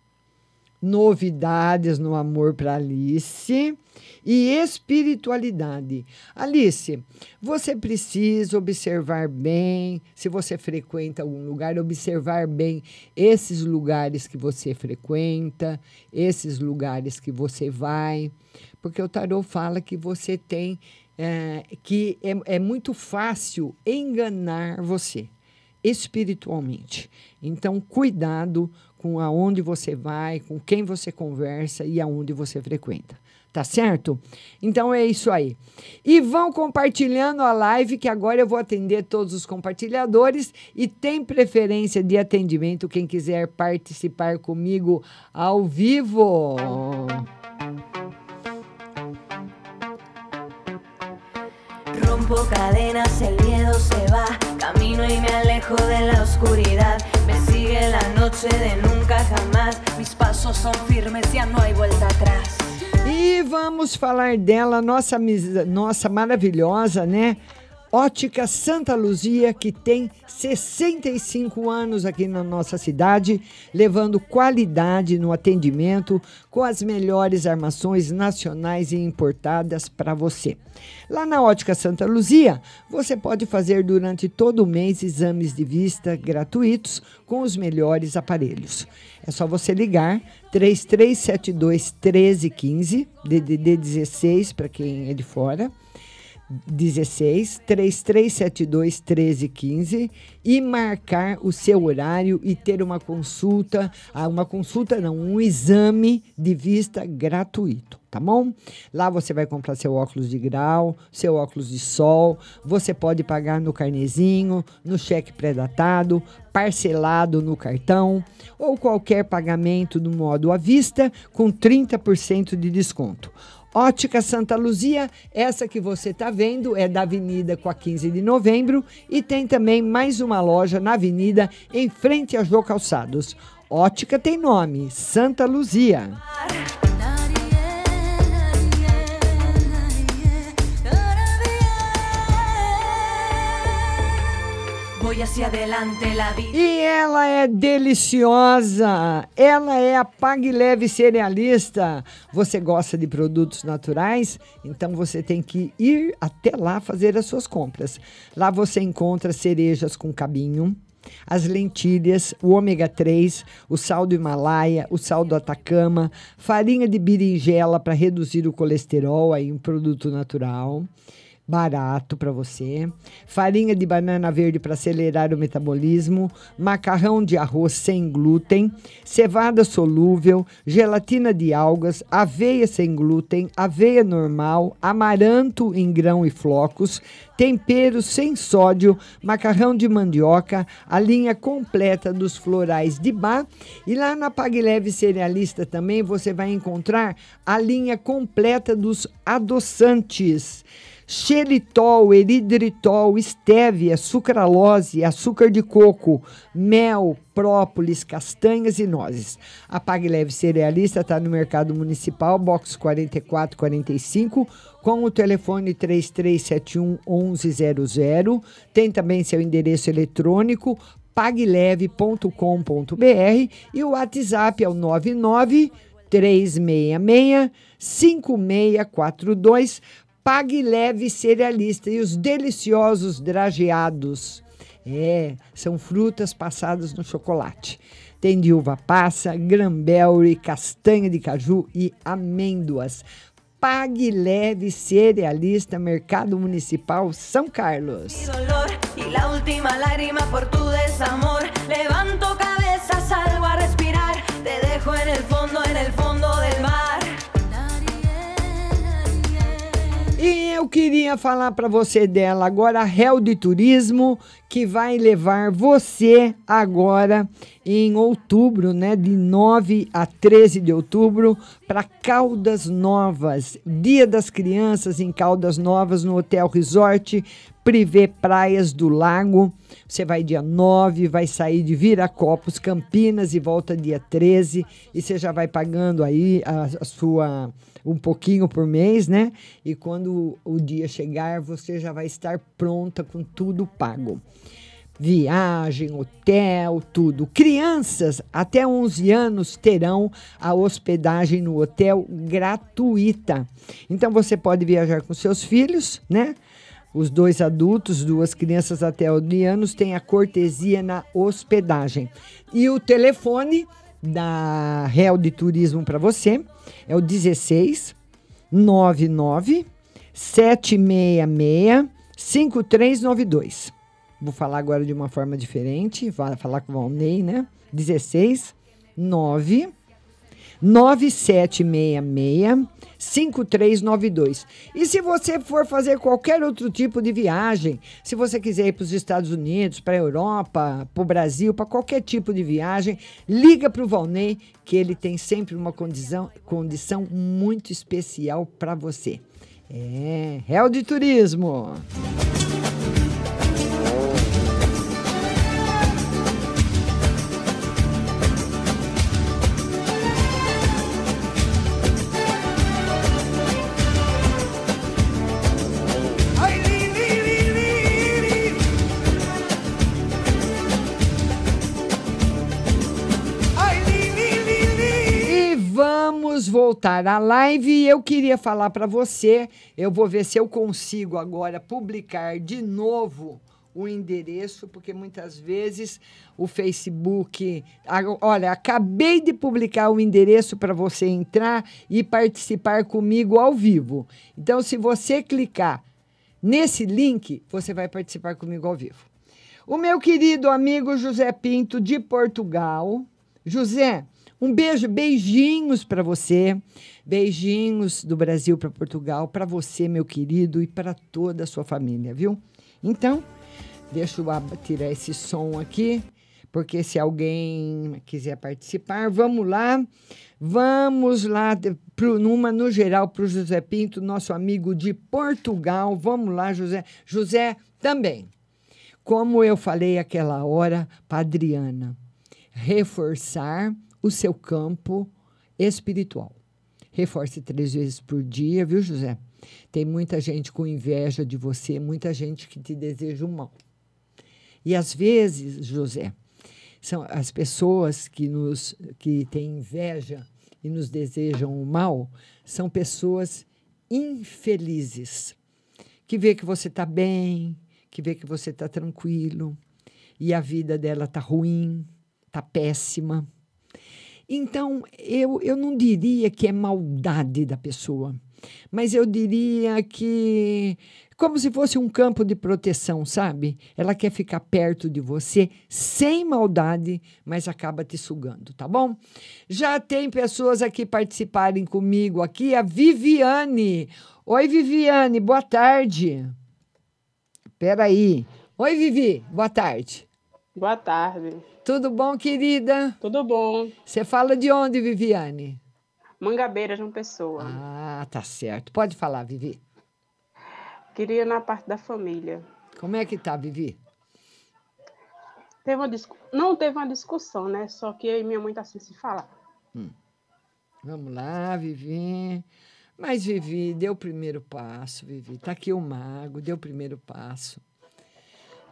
novidades no amor para Alice e espiritualidade. Alice, você precisa observar bem, se você frequenta algum lugar, observar bem esses lugares que você frequenta, esses lugares que você vai, porque o tarot fala que você tem é, que é, é muito fácil enganar você espiritualmente. Então, cuidado com aonde você vai, com quem você conversa e aonde você frequenta. Tá certo? Então é isso aí. E vão compartilhando a live, que agora eu vou atender todos os compartilhadores. E tem preferência de atendimento quem quiser participar comigo ao vivo. Rompo cadenas, el miedo se va. Camino y me alejo de la oscuridad. La noche de nunca jamás. Mis pasos son firmes, ya no hay vuelta atrás. E vamos falar dela, nossa, nossa maravilhosa, né? Ótica Santa Luzia, que tem 65 anos aqui na nossa cidade, levando qualidade no atendimento com as melhores armações nacionais e importadas para você. Lá na Ótica Santa Luzia, você pode fazer durante todo o mês exames de vista gratuitos com os melhores aparelhos. É só você ligar 3372 1315, DDD 16 para quem é de fora 16 3372 1315 e marcar o seu horário e ter uma consulta, ah, uma consulta não, um exame de vista gratuito, tá bom? Lá você vai comprar seu óculos de grau, seu óculos de sol, você pode pagar no carnezinho, no cheque pré-datado, parcelado no cartão ou qualquer pagamento no modo à vista com 30% de desconto. Ótica Santa Luzia, essa que você está vendo é da Avenida com a 15 de novembro e tem também mais uma loja na Avenida em frente a Jô Calçados. Ótica tem nome, Santa Luzia. E ela é deliciosa. Ela é a Pague Leve Cerealista. Você gosta de produtos naturais? Então você tem que ir até lá fazer as suas compras. Lá você encontra cerejas com cabinho, as lentilhas, o ômega 3, o sal do Himalaia, o sal do Atacama, farinha de berinjela para reduzir o colesterol, aí um produto natural barato para você, farinha de banana verde para acelerar o metabolismo, macarrão de arroz sem glúten, cevada solúvel, gelatina de algas, aveia sem glúten, aveia normal, amaranto em grão e flocos, temperos sem sódio, macarrão de mandioca, a linha completa dos florais de bar. E lá na Pague Leve Cerealista também você vai encontrar a linha completa dos adoçantes xeritol, eridritol, estévia, sucralose, açúcar de coco, mel, própolis, castanhas e nozes. A Pague Leve Cerealista está no Mercado Municipal, box 4445, com o telefone 3371 1100. Tem também seu endereço eletrônico pagleve.com.br e o WhatsApp é o 99 366 5642 Pague Leve Cerealista e os deliciosos drageados. É, são frutas passadas no chocolate. Tem de uva passa, granberry, castanha de caju e amêndoas. Pague Leve Cerealista, Mercado Municipal São Carlos. Eu queria falar para você dela agora, a Hel de Turismo, que vai levar você agora em outubro, né, de 9 a 13 de outubro, para Caldas Novas, Dia das Crianças em Caldas Novas, no Hotel Resort Privé Praias do Lago. Você vai dia 9, vai sair de Viracopos, Campinas e volta dia 13, e você já vai pagando aí a, a sua um pouquinho por mês, né? E quando o dia chegar, você já vai estar pronta com tudo pago. Viagem, hotel, tudo. Crianças até 11 anos terão a hospedagem no hotel gratuita. Então você pode viajar com seus filhos, né? Os dois adultos, duas crianças até 11 anos têm a cortesia na hospedagem. E o telefone da Real de Turismo para você é o 16 99 766 5392. Vou falar agora de uma forma diferente, vai falar com o Valnei, né? 16 9 9766 5392. E se você for fazer qualquer outro tipo de viagem, se você quiser ir para os Estados Unidos, para a Europa, para o Brasil, para qualquer tipo de viagem, liga para o Valnei, que ele tem sempre uma condição, condição muito especial para você. É, Réu de Turismo. Vamos voltar à live. Eu queria falar para você, eu vou ver se eu consigo agora publicar de novo o endereço, porque muitas vezes o Facebook. Olha, acabei de publicar o endereço para você entrar e participar comigo ao vivo. Então, se você clicar nesse link, você vai participar comigo ao vivo. O meu querido amigo José Pinto de Portugal. José, um beijo, beijinhos para você. Beijinhos do Brasil para Portugal, para você, meu querido, e para toda a sua família, viu? Então, deixa eu tirar esse som aqui, porque se alguém quiser participar, vamos lá. Vamos lá, pro, numa no geral para o José Pinto, nosso amigo de Portugal. Vamos lá, José. José também. Como eu falei aquela hora para Adriana, reforçar o seu campo espiritual. Reforce três vezes por dia, viu, José? Tem muita gente com inveja de você, muita gente que te deseja o mal. E às vezes, José, são as pessoas que nos que têm inveja e nos desejam o mal, são pessoas infelizes, que vê que você está bem, que vê que você está tranquilo e a vida dela está ruim, está péssima. Então, eu, eu não diria que é maldade da pessoa, mas eu diria que como se fosse um campo de proteção, sabe? Ela quer ficar perto de você sem maldade, mas acaba te sugando, tá bom? Já tem pessoas aqui participarem comigo aqui, a Viviane. Oi, Viviane, boa tarde. Peraí. Oi, Vivi, boa tarde. Boa tarde. Tudo bom, querida? Tudo bom. Você fala de onde, Viviane? Mangabeira, João Pessoa. Ah, tá certo. Pode falar, Vivi. Queria na parte da família. Como é que tá, Vivi? Teve uma discu... Não teve uma discussão, né? Só que eu e minha mãe tá assim se falar. Hum. Vamos lá, Vivi. Mas, Vivi, deu o primeiro passo, Vivi. Tá aqui o mago, deu o primeiro passo.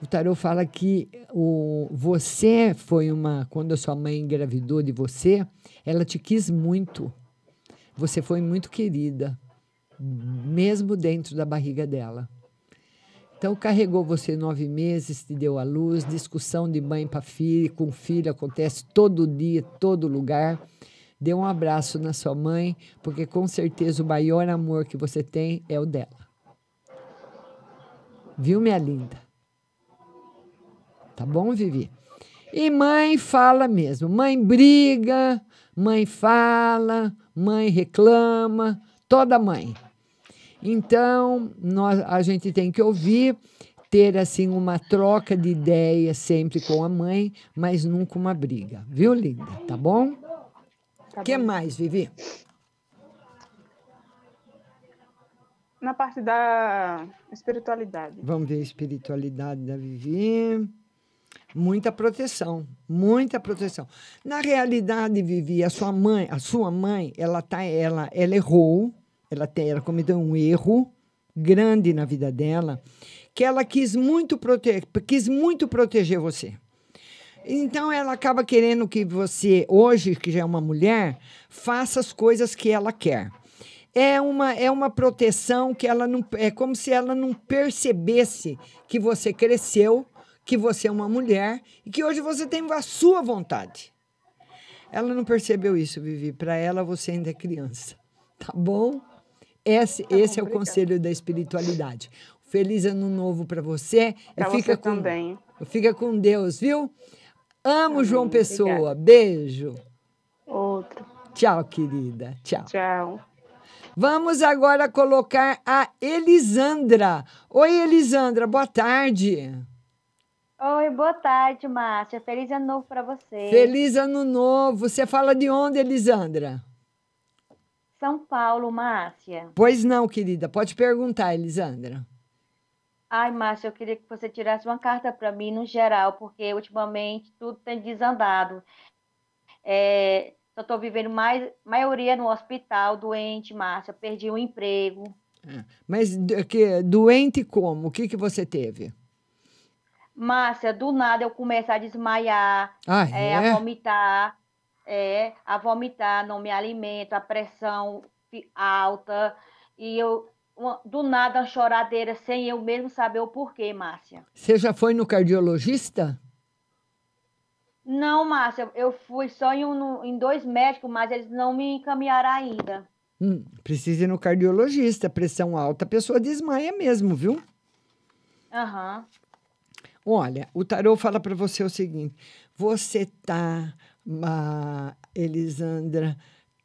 O tarô fala que o, você foi uma. Quando a sua mãe engravidou de você, ela te quis muito. Você foi muito querida, mesmo dentro da barriga dela. Então, carregou você nove meses, te deu a luz, discussão de mãe para filho, com filho, acontece todo dia, todo lugar. Dê um abraço na sua mãe, porque com certeza o maior amor que você tem é o dela. Viu, minha linda? Tá bom, Vivi? E mãe fala mesmo. Mãe briga, mãe fala, mãe reclama, toda mãe. Então, nós, a gente tem que ouvir, ter assim uma troca de ideias sempre com a mãe, mas nunca uma briga. Viu, linda? Tá bom? O Tá que mais, Vivi? Na parte da espiritualidade. Vamos ver a espiritualidade da Vivi. Muita proteção, muita proteção. Na realidade, Vivi, a sua mãe, a sua mãe, ela tá, ela, ela errou, ela tem, ela cometeu um erro grande na vida dela, que ela quis muito proteger, quis muito proteger você. Então ela acaba querendo que você, hoje que já é uma mulher, faça as coisas que ela quer. É uma, é uma proteção que ela não. É como se ela não percebesse que você cresceu, que você é uma mulher e que hoje você tem a sua vontade. Ela não percebeu isso, Vivi. Para ela, você ainda é criança. Tá bom? Esse, esse é o obrigada. conselho da espiritualidade. Feliz ano novo para você. Pra e fica você com, também. Fica com Deus, viu? Amo João Pessoa. obrigada. Beijo. Outro. Tchau, querida. Tchau. Tchau. Vamos agora colocar a Elisandra. Oi, Elisandra, boa tarde. Oi, boa tarde, Márcia. Feliz ano novo para você. Feliz ano novo. Você fala de onde, Elisandra? São Paulo, Márcia. Pois não, querida. Pode perguntar, Elisandra. Ai, Márcia, eu queria que você tirasse uma carta para mim no geral, porque ultimamente tudo tem desandado. É, eu estou vivendo mais, maioria no hospital, doente, Márcia. Perdi o emprego. Mas do- que, doente como? O que, que você teve? Márcia, do nada eu começo a desmaiar, Ah, é, é? a vomitar, é, a vomitar, não me alimento, a pressão alta, e eu, uma- do nada, uma choradeira, sem eu mesmo saber o porquê, Márcia. Você já foi no cardiologista? Não, Márcia, eu fui só em, um, em dois médicos, mas eles não me encaminharam ainda. Hum, precisa ir no cardiologista. Pressão alta, a pessoa desmaia mesmo, viu? Aham. Olha, o tarô fala para você o seguinte: você tá, ah, Elisandra,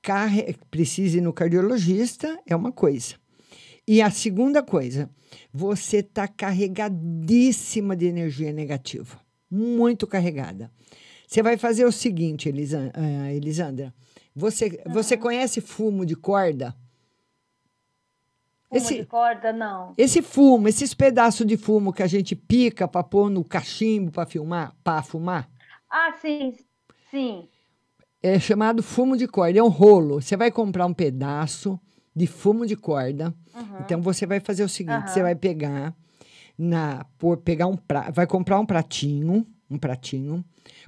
carre... precisa ir no cardiologista, é uma coisa. E a segunda coisa, você tá carregadíssima de energia negativa, muito carregada. Você vai fazer o seguinte, ah, Elisandra. Você, você conhece fumo de corda? Fumo Esse- de corda, não. Esse fumo, esses pedaços de fumo que a gente pica para pôr no cachimbo para filmar, para fumar, Ah, sim, sim. é chamado fumo de corda, é um rolo. Você vai comprar um pedaço de fumo de corda. Uhum. Então você vai fazer o seguinte, você Aham. vai pegar, na por pegar um vai comprar um pratinho, um pratinho,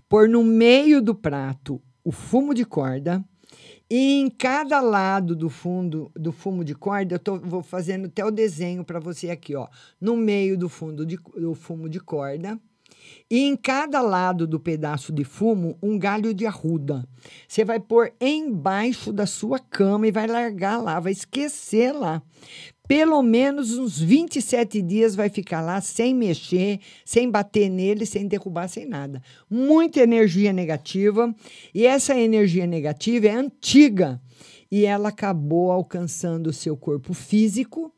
pôr no meio do prato o fumo de corda e em cada lado do fundo do fumo de corda eu tô, vou fazendo até o desenho para você aqui, ó, no meio do fundo de, do fumo de corda e em cada lado do pedaço de fumo, um galho de arruda. Você vai pôr embaixo da sua cama e vai largar lá, vai esquecer lá. Pelo menos uns 27 dias vai ficar lá sem mexer, sem bater nele, sem derrubar, sem nada. Muita energia negativa. E essa energia negativa é antiga. E ela acabou alcançando o seu corpo físico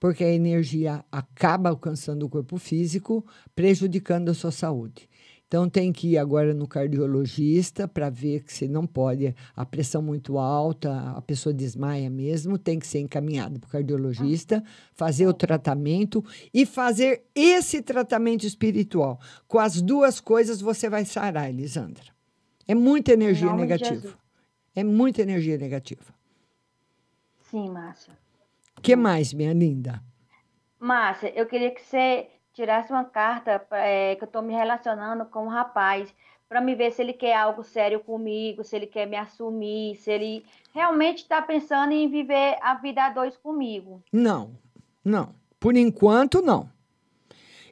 porque a energia acaba alcançando o corpo físico, prejudicando a sua saúde. Então tem que ir agora no cardiologista para ver que se não pode, a pressão muito alta, a pessoa desmaia mesmo, tem que ser encaminhado para o cardiologista, fazer o tratamento e fazer esse tratamento espiritual. Com as duas coisas você vai sarar, Elisandra. É muita energia negativa. É muita energia negativa. Sim, Márcia. O que mais, minha linda? Márcia, eu queria que você tirasse uma carta é, que eu estou me relacionando com um rapaz para me ver se ele quer algo sério comigo, se ele quer me assumir, se ele realmente está pensando em viver a vida a dois comigo. Não, não. Por enquanto, não.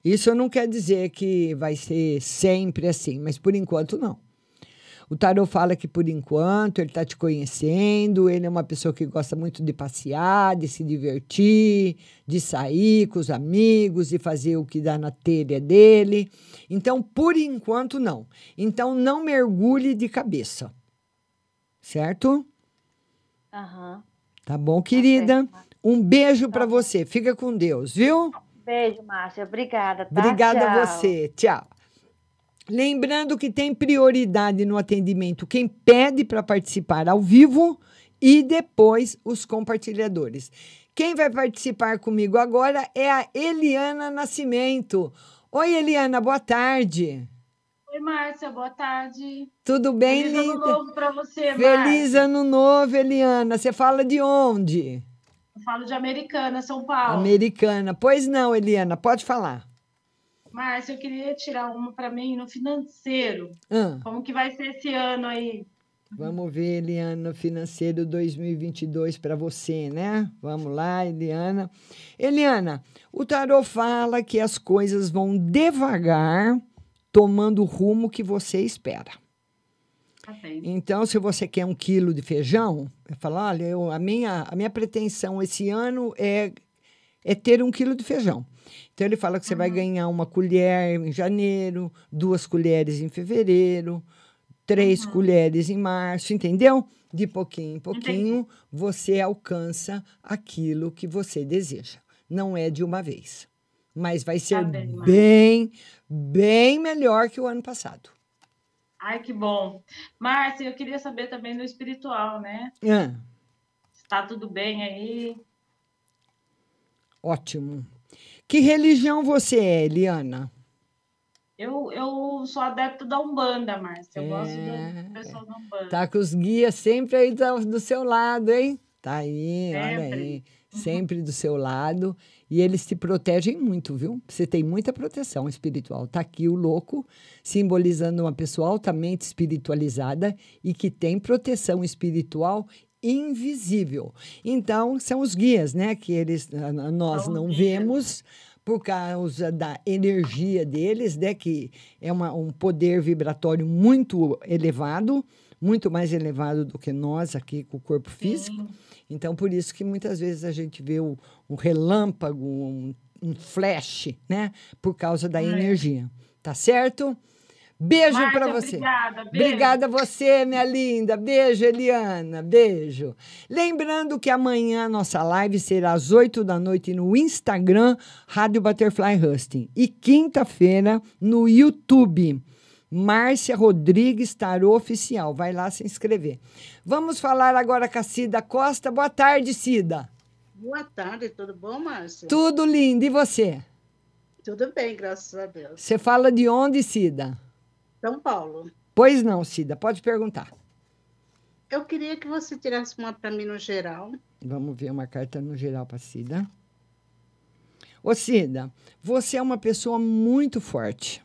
Isso não quer dizer que vai ser sempre assim, mas por enquanto, não. O tarot fala que por enquanto ele está te conhecendo, ele é uma pessoa que gosta muito de passear, de se divertir, de sair com os amigos, de fazer o que dá na telha dele. Então, por enquanto, não. Então, não mergulhe de cabeça. Certo? Aham. Tá bom, querida? Um beijo para você. Fica com Deus, viu? Beijo, Márcia. Obrigada, tá? Obrigada a Tchau. você. Tchau. Lembrando que tem prioridade no atendimento quem pede para participar ao vivo e depois os compartilhadores. Quem vai participar comigo agora é a Eliana Nascimento. Oi, Eliana, boa tarde. Oi, Márcia, boa tarde. Tudo bem, Feliz ano linda? novo para você, Feliz Márcia. ano novo, Eliana. Você fala de onde? Eu falo de Americana, São Paulo. Americana. Pois não, Eliana, pode falar. Márcia, eu queria tirar uma para mim no financeiro. Ah. Como que vai ser esse ano aí? Vamos ver, Eliana, financeiro 2022 para você, né? Vamos lá, Eliana. Eliana, o tarot fala que as coisas vão devagar, tomando o rumo que você espera. Tá. Então, se você quer um quilo de feijão, eu falo, olha, eu, a, minha, a minha pretensão esse ano é, é ter um quilo de feijão. Então, ele fala que você vai ganhar uma colher em janeiro, duas colheres em fevereiro, três colheres em março, entendeu? De pouquinho em pouquinho, você alcança aquilo que você deseja. Não é de uma vez. Mas vai ser bem, Márcia. bem, bem melhor que o ano passado. Ai, que bom. Márcia, eu queria saber também no espiritual, né? Ah, Está tudo bem aí? Ótimo. Que religião você é, Eliana? Eu, eu sou adepto da Umbanda, Márcia. Eu gosto É, do pessoal da Umbanda. Tá com os guias sempre aí do, seu lado, hein? Tá aí, olha Sempre. aí. Sempre do seu lado. E eles te protegem muito, viu? Você tem muita proteção espiritual. Tá aqui o louco, simbolizando uma pessoa altamente espiritualizada e que tem proteção espiritual invisível. Então, são os guias, né? Que eles, ah, ah, nós São não guias. vemos por causa da energia deles, né? Que é uma, um poder vibratório muito elevado, muito mais elevado do que nós aqui com o corpo físico. Então, por isso que muitas vezes a gente vê o, um relâmpago, um, um flash, né? Por causa da É. energia. Tá certo? Beijo para você. obrigada, beijo. Obrigada a você, minha linda. Beijo, Eliana. Beijo. Lembrando que amanhã a nossa live será às 8 da noite no Instagram, Rádio Butterfly Husting. E quinta-feira no YouTube. Márcia Rodrigues Tarô Oficial. Vai lá se inscrever. Vamos falar agora com a Cida Costa. Boa tarde, Cida. Boa tarde, tudo bom, Márcia? Tudo lindo. E você? Tudo bem, graças a Deus. Você fala de onde, Cida? São Paulo. Pois não, Cida. Pode perguntar. Eu queria que você tirasse uma para mim no geral. Vamos ver uma carta no geral para Cida. Ô Cida, você é uma pessoa muito forte.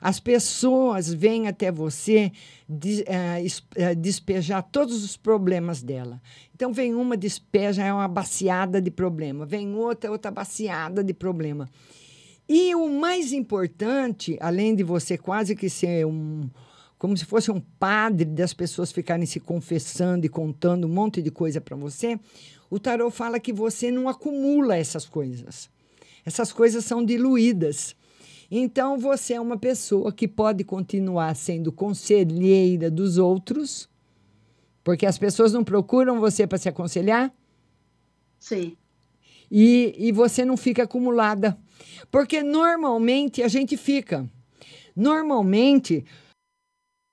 As pessoas vêm até você de, es- eh, despejar todos os problemas dela. Então, vem uma, despeja, é uma baciada de problema. Vem outra, outra baciada de problema. E o mais importante, além de você quase que ser um. como se fosse um padre das pessoas ficarem se confessando e contando um monte de coisa para você, o tarot fala que você não acumula essas coisas. Essas coisas são diluídas. Então você é uma pessoa que pode continuar sendo conselheira dos outros, porque as pessoas não procuram você para se aconselhar. Sim. E, e você não fica acumulada. Porque normalmente a gente fica. Normalmente,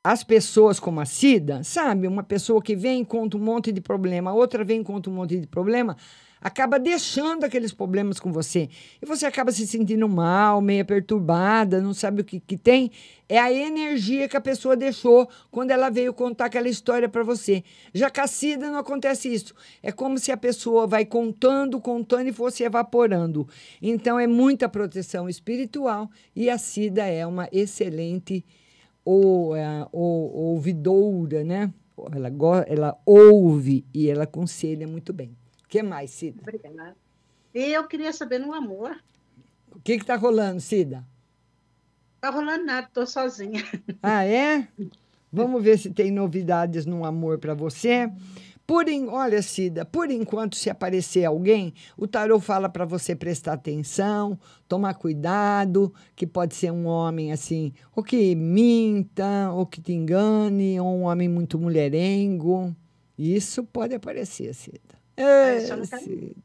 as pessoas como a Cida, sabe? Uma pessoa que vem e conta um monte de problema, outra vem e conta um monte de problema, acaba deixando aqueles problemas com você. E você acaba se sentindo mal, meio perturbada, não sabe o que, que tem. É a energia que a pessoa deixou quando ela veio contar aquela história para você. Já com a Cida não acontece isso. É como se a pessoa vai contando, contando e fosse evaporando. Então é muita proteção espiritual e a Cida é uma excelente ou, é, ou, ouvidoura, né? Ela, ela ouve e ela aconselha muito bem. O que mais, Cida? Obrigada. E eu queria saber no amor. O que está rolando, Cida? Tá rolando nada, tô sozinha. Ah, é? Vamos ver se tem novidades no amor para você. Por. Olha, Cida, por enquanto, se aparecer alguém, o tarô fala para você prestar atenção, tomar cuidado, que pode ser um homem assim, ou que minta, ou que te engane, ou um homem muito mulherengo. Isso pode aparecer, Cida. É, eu não quero,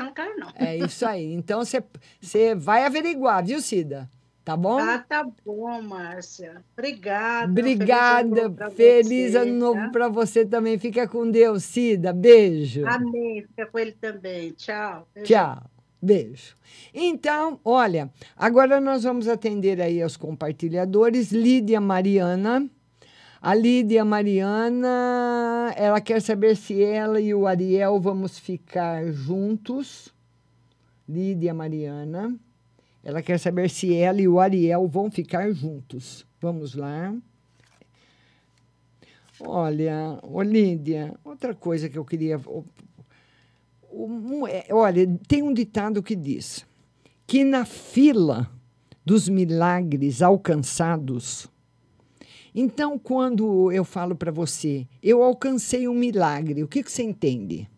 eu não quero, não. É isso aí. Então você vai averiguar, viu, Cida? Tá bom? Ah, tá bom, Márcia. Obrigada. Obrigada. Feliz ano novo novo pra para você também. Fica com Deus, Cida. Beijo. você, tá? Amém. Fica com ele também. Tchau. Beijo. Tchau. Beijo. Então, olha, agora nós vamos atender aí aos compartilhadores. Lídia Mariana. A Lídia Mariana, ela quer saber se ela e o Ariel vamos ficar juntos. Lídia Mariana. Ela quer saber se ela e o Ariel vão ficar juntos. Vamos lá. Olha, ô Lídia, outra coisa que eu queria. é, Olha, tem um ditado que diz que na fila dos milagres alcançados. Então, quando eu falo para você, eu alcancei um milagre, o que, que você entende?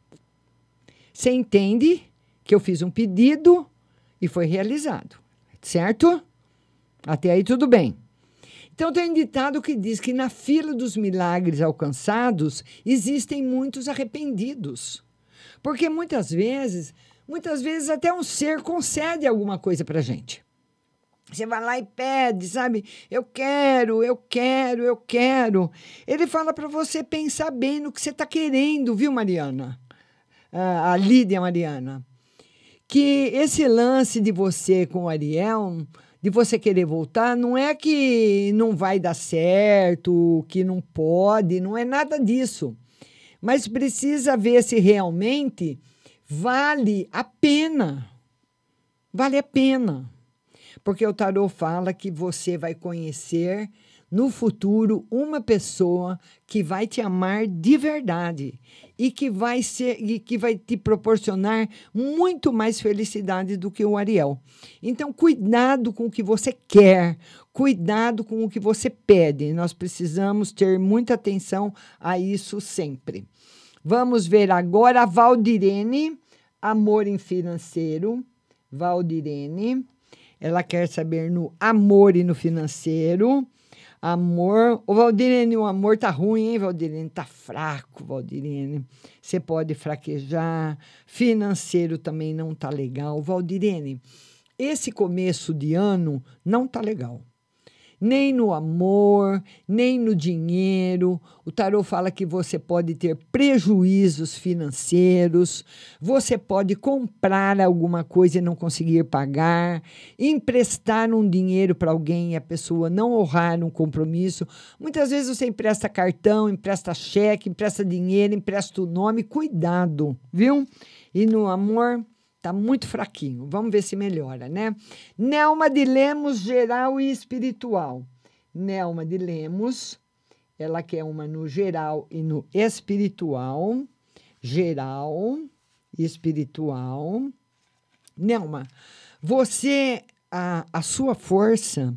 Você entende que eu fiz um pedido e foi realizado, certo? Até aí tudo bem. Então, tem um ditado que diz que na fila dos milagres alcançados existem muitos arrependidos. Porque muitas vezes, muitas vezes até um ser concede alguma coisa para gente. Você vai lá e pede, sabe? Eu quero, eu quero, eu quero. Ele fala para você pensar bem no que você está querendo, viu, Mariana? Ah, a Lídia Mariana. Que esse lance de você com o Ariel, de você querer voltar, não é que não vai dar certo, que não pode, não é nada disso. Mas precisa ver se realmente vale a pena. Vale a pena. Porque o tarô fala que você vai conhecer no futuro uma pessoa que vai te amar de verdade e que vai ser e que vai te proporcionar muito mais felicidade do que o Ariel. Então, cuidado com o que você quer, cuidado com o que você pede. Nós precisamos ter muita atenção a isso sempre. Vamos ver agora a Valdirene, amor em financeiro. Valdirene, ela quer saber no amor e no financeiro. Amor. Ô, Valdirene, o amor tá ruim, hein, Valdirene? Tá fraco, Valdirene. Você pode fraquejar. Financeiro também não tá legal. Valdirene, esse começo de ano não tá legal. Nem no amor, nem no dinheiro. O tarô fala que você pode ter prejuízos financeiros, você pode comprar alguma coisa e não conseguir pagar, emprestar um dinheiro para alguém e a pessoa não honrar um compromisso. Muitas vezes você empresta cartão, empresta cheque, empresta dinheiro, empresta o nome. Cuidado, viu? E no amor Tá muito fraquinho. Vamos ver se melhora, né? Nelma de Lemos, geral e espiritual. Nelma de Lemos, ela quer uma no geral e no espiritual. Geral e espiritual. Nelma, você, a, a sua força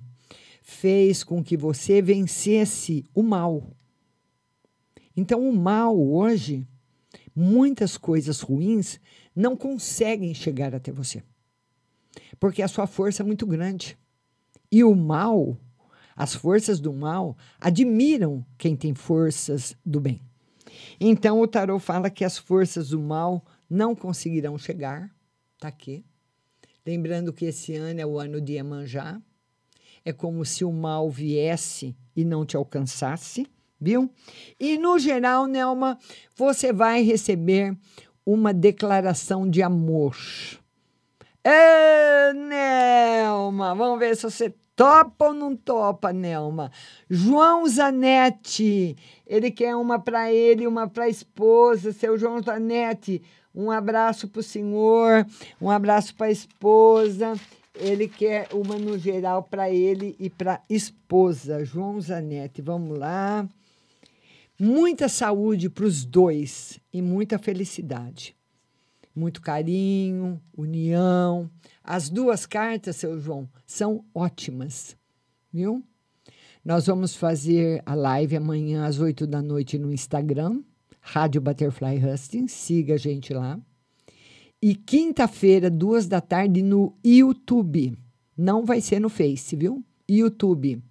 fez com que você vencesse o mal. Então, o mal hoje, muitas coisas ruins não conseguem chegar até você. Porque a sua força é muito grande. E o mal, as forças do mal, admiram quem tem forças do bem. Então o tarot fala que as forças do mal não conseguirão chegar. Tá aqui. Lembrando que esse ano é o ano de Iemanjá. É como se o mal viesse e não te alcançasse, viu? E no geral, Nelma, você vai receber uma declaração de amor. Ê, Nelma, vamos ver se você topa ou não topa, Nelma. João Zanetti, ele quer uma para ele uma para a esposa. Seu João Zanetti, um abraço para o senhor, um abraço para a esposa. Ele quer uma no geral para ele e para esposa. João Zanetti, vamos lá. Muita saúde para os dois e muita felicidade. Muito carinho, união. As duas cartas, seu João, são ótimas, viu? Nós vamos fazer a live amanhã às 8 da noite no Instagram, Rádio Butterfly Husting, siga a gente lá. E quinta-feira, duas da tarde, no YouTube. Não vai ser no Face, viu? YouTube.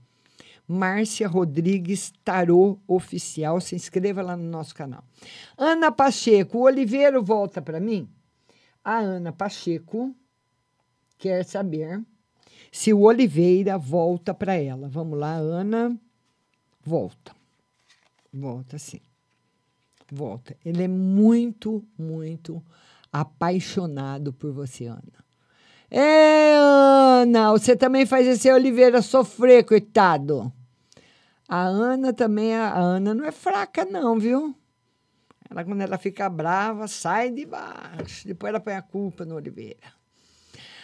Márcia Rodrigues Tarô Oficial. Se inscreva lá no nosso canal. Ana Pacheco, o Oliveiro volta para mim? A Ana Pacheco quer saber se o Oliveira volta para ela. Vamos lá, Ana. Volta. Volta, sim. Volta. Ele é muito, muito apaixonado por você, Ana. É, Ana, você também faz esse Oliveira sofrer, coitado. A Ana também, a Ana não é fraca, não, viu? Ela, quando ela fica brava, sai de baixo. Depois ela põe a culpa no Oliveira.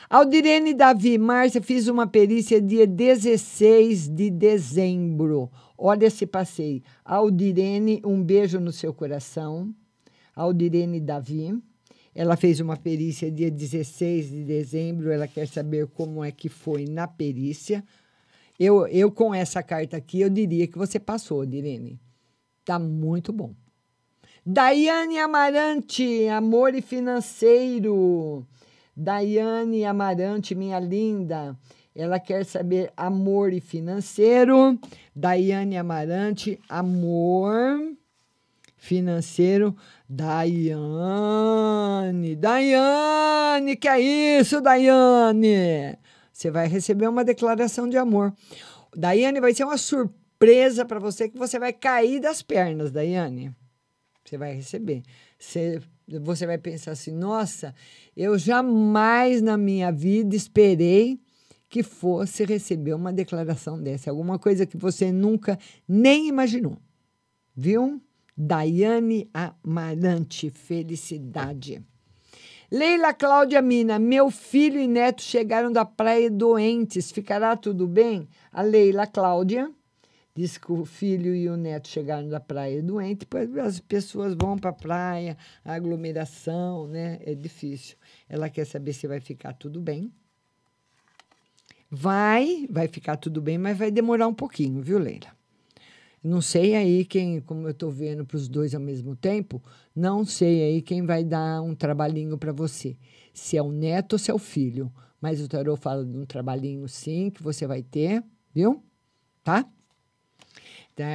Aldirene Davi, Márcia, fiz uma perícia dia 16 de dezembro. Olha esse passeio. Aldirene, um beijo no seu coração. Aldirene Davi. Ela fez uma perícia dia 16 de dezembro, ela quer saber como é que foi na perícia. Eu, eu com essa carta aqui, eu diria que você passou, Direne. Tá muito bom. Daiane Amarante, amor e financeiro. Daiane Amarante, minha linda. Ela quer saber amor e financeiro. Daiane Amarante, amor financeiro. Daiane, Daiane, que é isso, Daiane? Você vai receber uma declaração de amor. Daiane, vai ser uma surpresa para você que você vai cair das pernas, Daiane. Você vai receber. Você, você vai pensar assim: nossa, eu jamais na minha vida esperei que fosse receber uma declaração dessa, alguma coisa que você nunca nem imaginou. Viu? Daiane Amarante, felicidade. Leila Cláudia Mina, meu filho e neto chegaram da praia doentes, ficará tudo bem? A Leila Cláudia diz que o filho e o neto chegaram da praia doentes, depois as pessoas vão para a praia, a aglomeração, né? É difícil. Ela quer saber se vai ficar tudo bem. Vai, vai ficar tudo bem, mas vai demorar um pouquinho, viu, Leila? Não sei aí quem, como eu estou vendo para os dois ao mesmo tempo, não sei aí quem vai dar um trabalhinho para você. Se é o neto ou se é o filho. Mas o tarô fala de um trabalhinho sim que você vai ter, viu? Tá?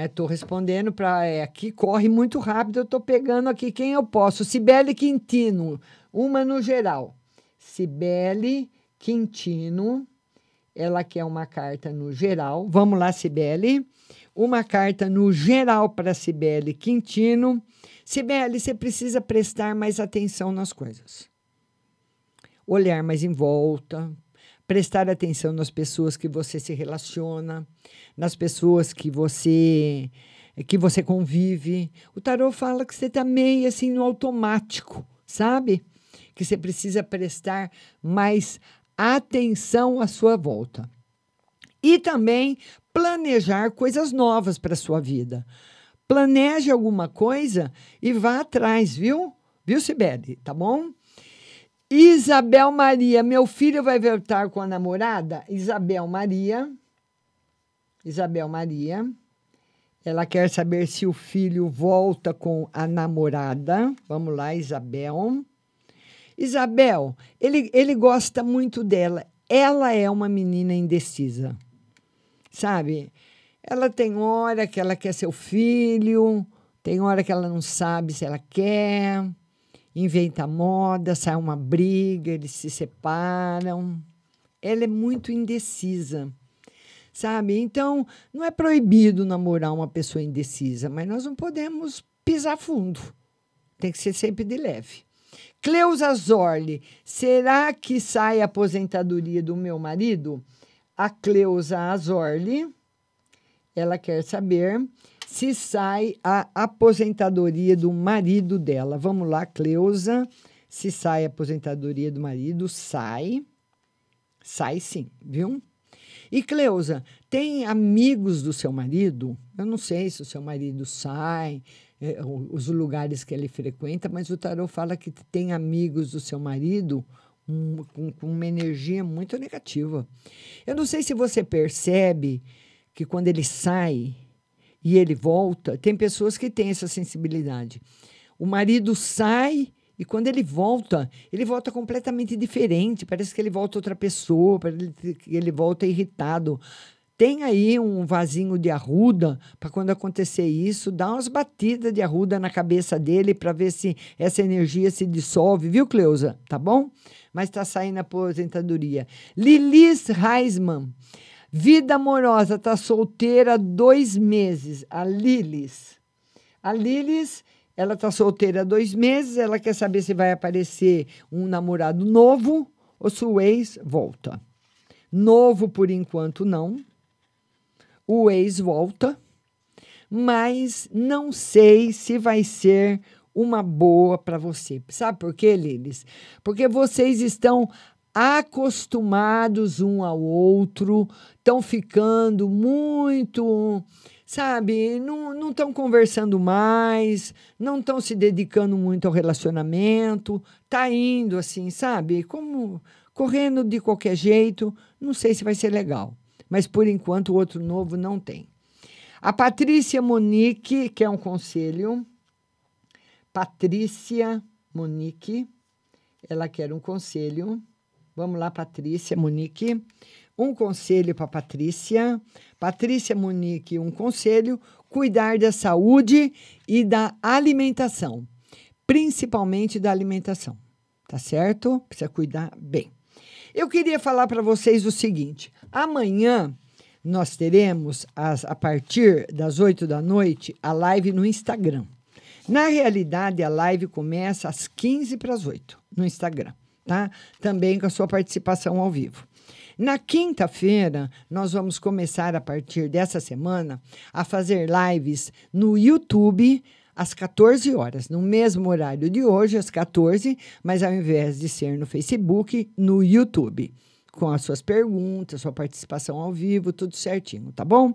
Estou respondendo para. É, aqui corre muito rápido, eu estou pegando aqui quem eu posso. Cibele Quintino, uma no geral. Cibele Quintino, ela quer uma carta no geral. Vamos lá, Cibele uma carta no geral para Cibele Quintino. Cibele, você precisa prestar mais atenção nas coisas. Olhar mais em volta, prestar atenção nas pessoas que você se relaciona, nas pessoas que você que você convive. O tarô fala que você está meio assim no automático, sabe? que você precisa prestar mais atenção à sua volta. E também planejar coisas novas para a sua vida. Planeje alguma coisa e vá atrás, viu? Viu, Sibeli? Tá bom? Isabel Maria, meu filho vai voltar com a namorada? Isabel Maria. Isabel Maria. Ela quer saber se o filho volta com a namorada. Vamos lá, Isabel. Isabel, ele, ele gosta muito dela. Ela é uma menina indecisa. Sabe? Ela tem hora que ela quer seu filho, tem hora que ela não sabe se ela quer, inventa moda, sai uma briga, eles se separam. Ela é muito indecisa sabe? Então, não é proibido namorar uma pessoa indecisa, mas nós não podemos pisar fundo. Tem que ser sempre de leve. Cleusa Zorli, será que sai a aposentadoria do meu marido? A Cleusa Azorli, ela quer saber se sai a aposentadoria do marido dela. Vamos lá, Cleusa. Se sai a aposentadoria do marido, sai. Sai sim, viu? E Cleusa, tem amigos do seu marido? Eu não sei se o seu marido sai, é, os lugares que ele frequenta, mas o tarot fala que tem amigos do seu marido com, com uma energia muito negativa. Eu não sei se você percebe que quando ele sai e ele volta, tem pessoas que têm essa sensibilidade. O marido sai e quando ele volta, ele volta completamente diferente. Parece que ele volta outra pessoa, parece que ele volta irritado. Tem aí um vasinho de arruda para quando acontecer isso, dá umas batidas de arruda na cabeça dele para ver se essa energia se dissolve, viu, Cleusa? Tá bom? Mas está saindo a aposentadoria. Lilis Reisman, vida amorosa, tá solteira dois meses. A Lilis. A Lilis ela está solteira dois meses, ela quer saber se vai aparecer um namorado novo ou se o ex volta. Novo, por enquanto, não. O ex volta, mas não sei se vai ser uma boa para você. Sabe por quê, Lilis? Porque vocês estão acostumados um ao outro, estão ficando muito sabe, não estão conversando mais, não estão se dedicando muito ao relacionamento, tá indo assim, sabe, como correndo de qualquer jeito, não sei se vai ser legal, mas por enquanto o outro novo não tem. A Patrícia Monique, que é um conselho, Patrícia Monique, ela quer um conselho. Vamos lá, Patrícia Monique. Um conselho para Patrícia. Patrícia Monique, um conselho: cuidar da saúde e da alimentação, principalmente da alimentação. Tá certo? Precisa cuidar bem. Eu queria falar para vocês o seguinte: amanhã nós teremos, as, a partir das 8 da noite, a live no Instagram. Na realidade, a live começa às 15 para as 8 no Instagram, tá? Também com a sua participação ao vivo. Na quinta-feira, nós vamos começar a partir dessa semana a fazer lives no YouTube às 14 horas, no mesmo horário de hoje, às 14, mas ao invés de ser no Facebook, no YouTube com as suas perguntas, sua participação ao vivo, tudo certinho, tá bom?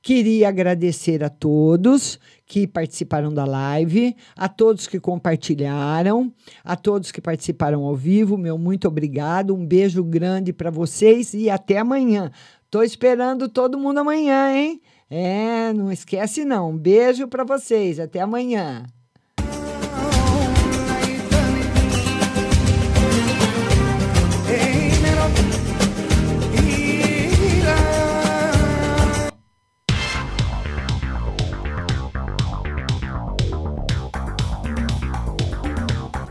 Queria agradecer a todos que participaram da live, a todos que compartilharam, a todos que participaram ao vivo, meu muito obrigado, um beijo grande para vocês e até amanhã. Tô esperando todo mundo amanhã, hein? É, não esquece não. Um beijo para vocês, até amanhã.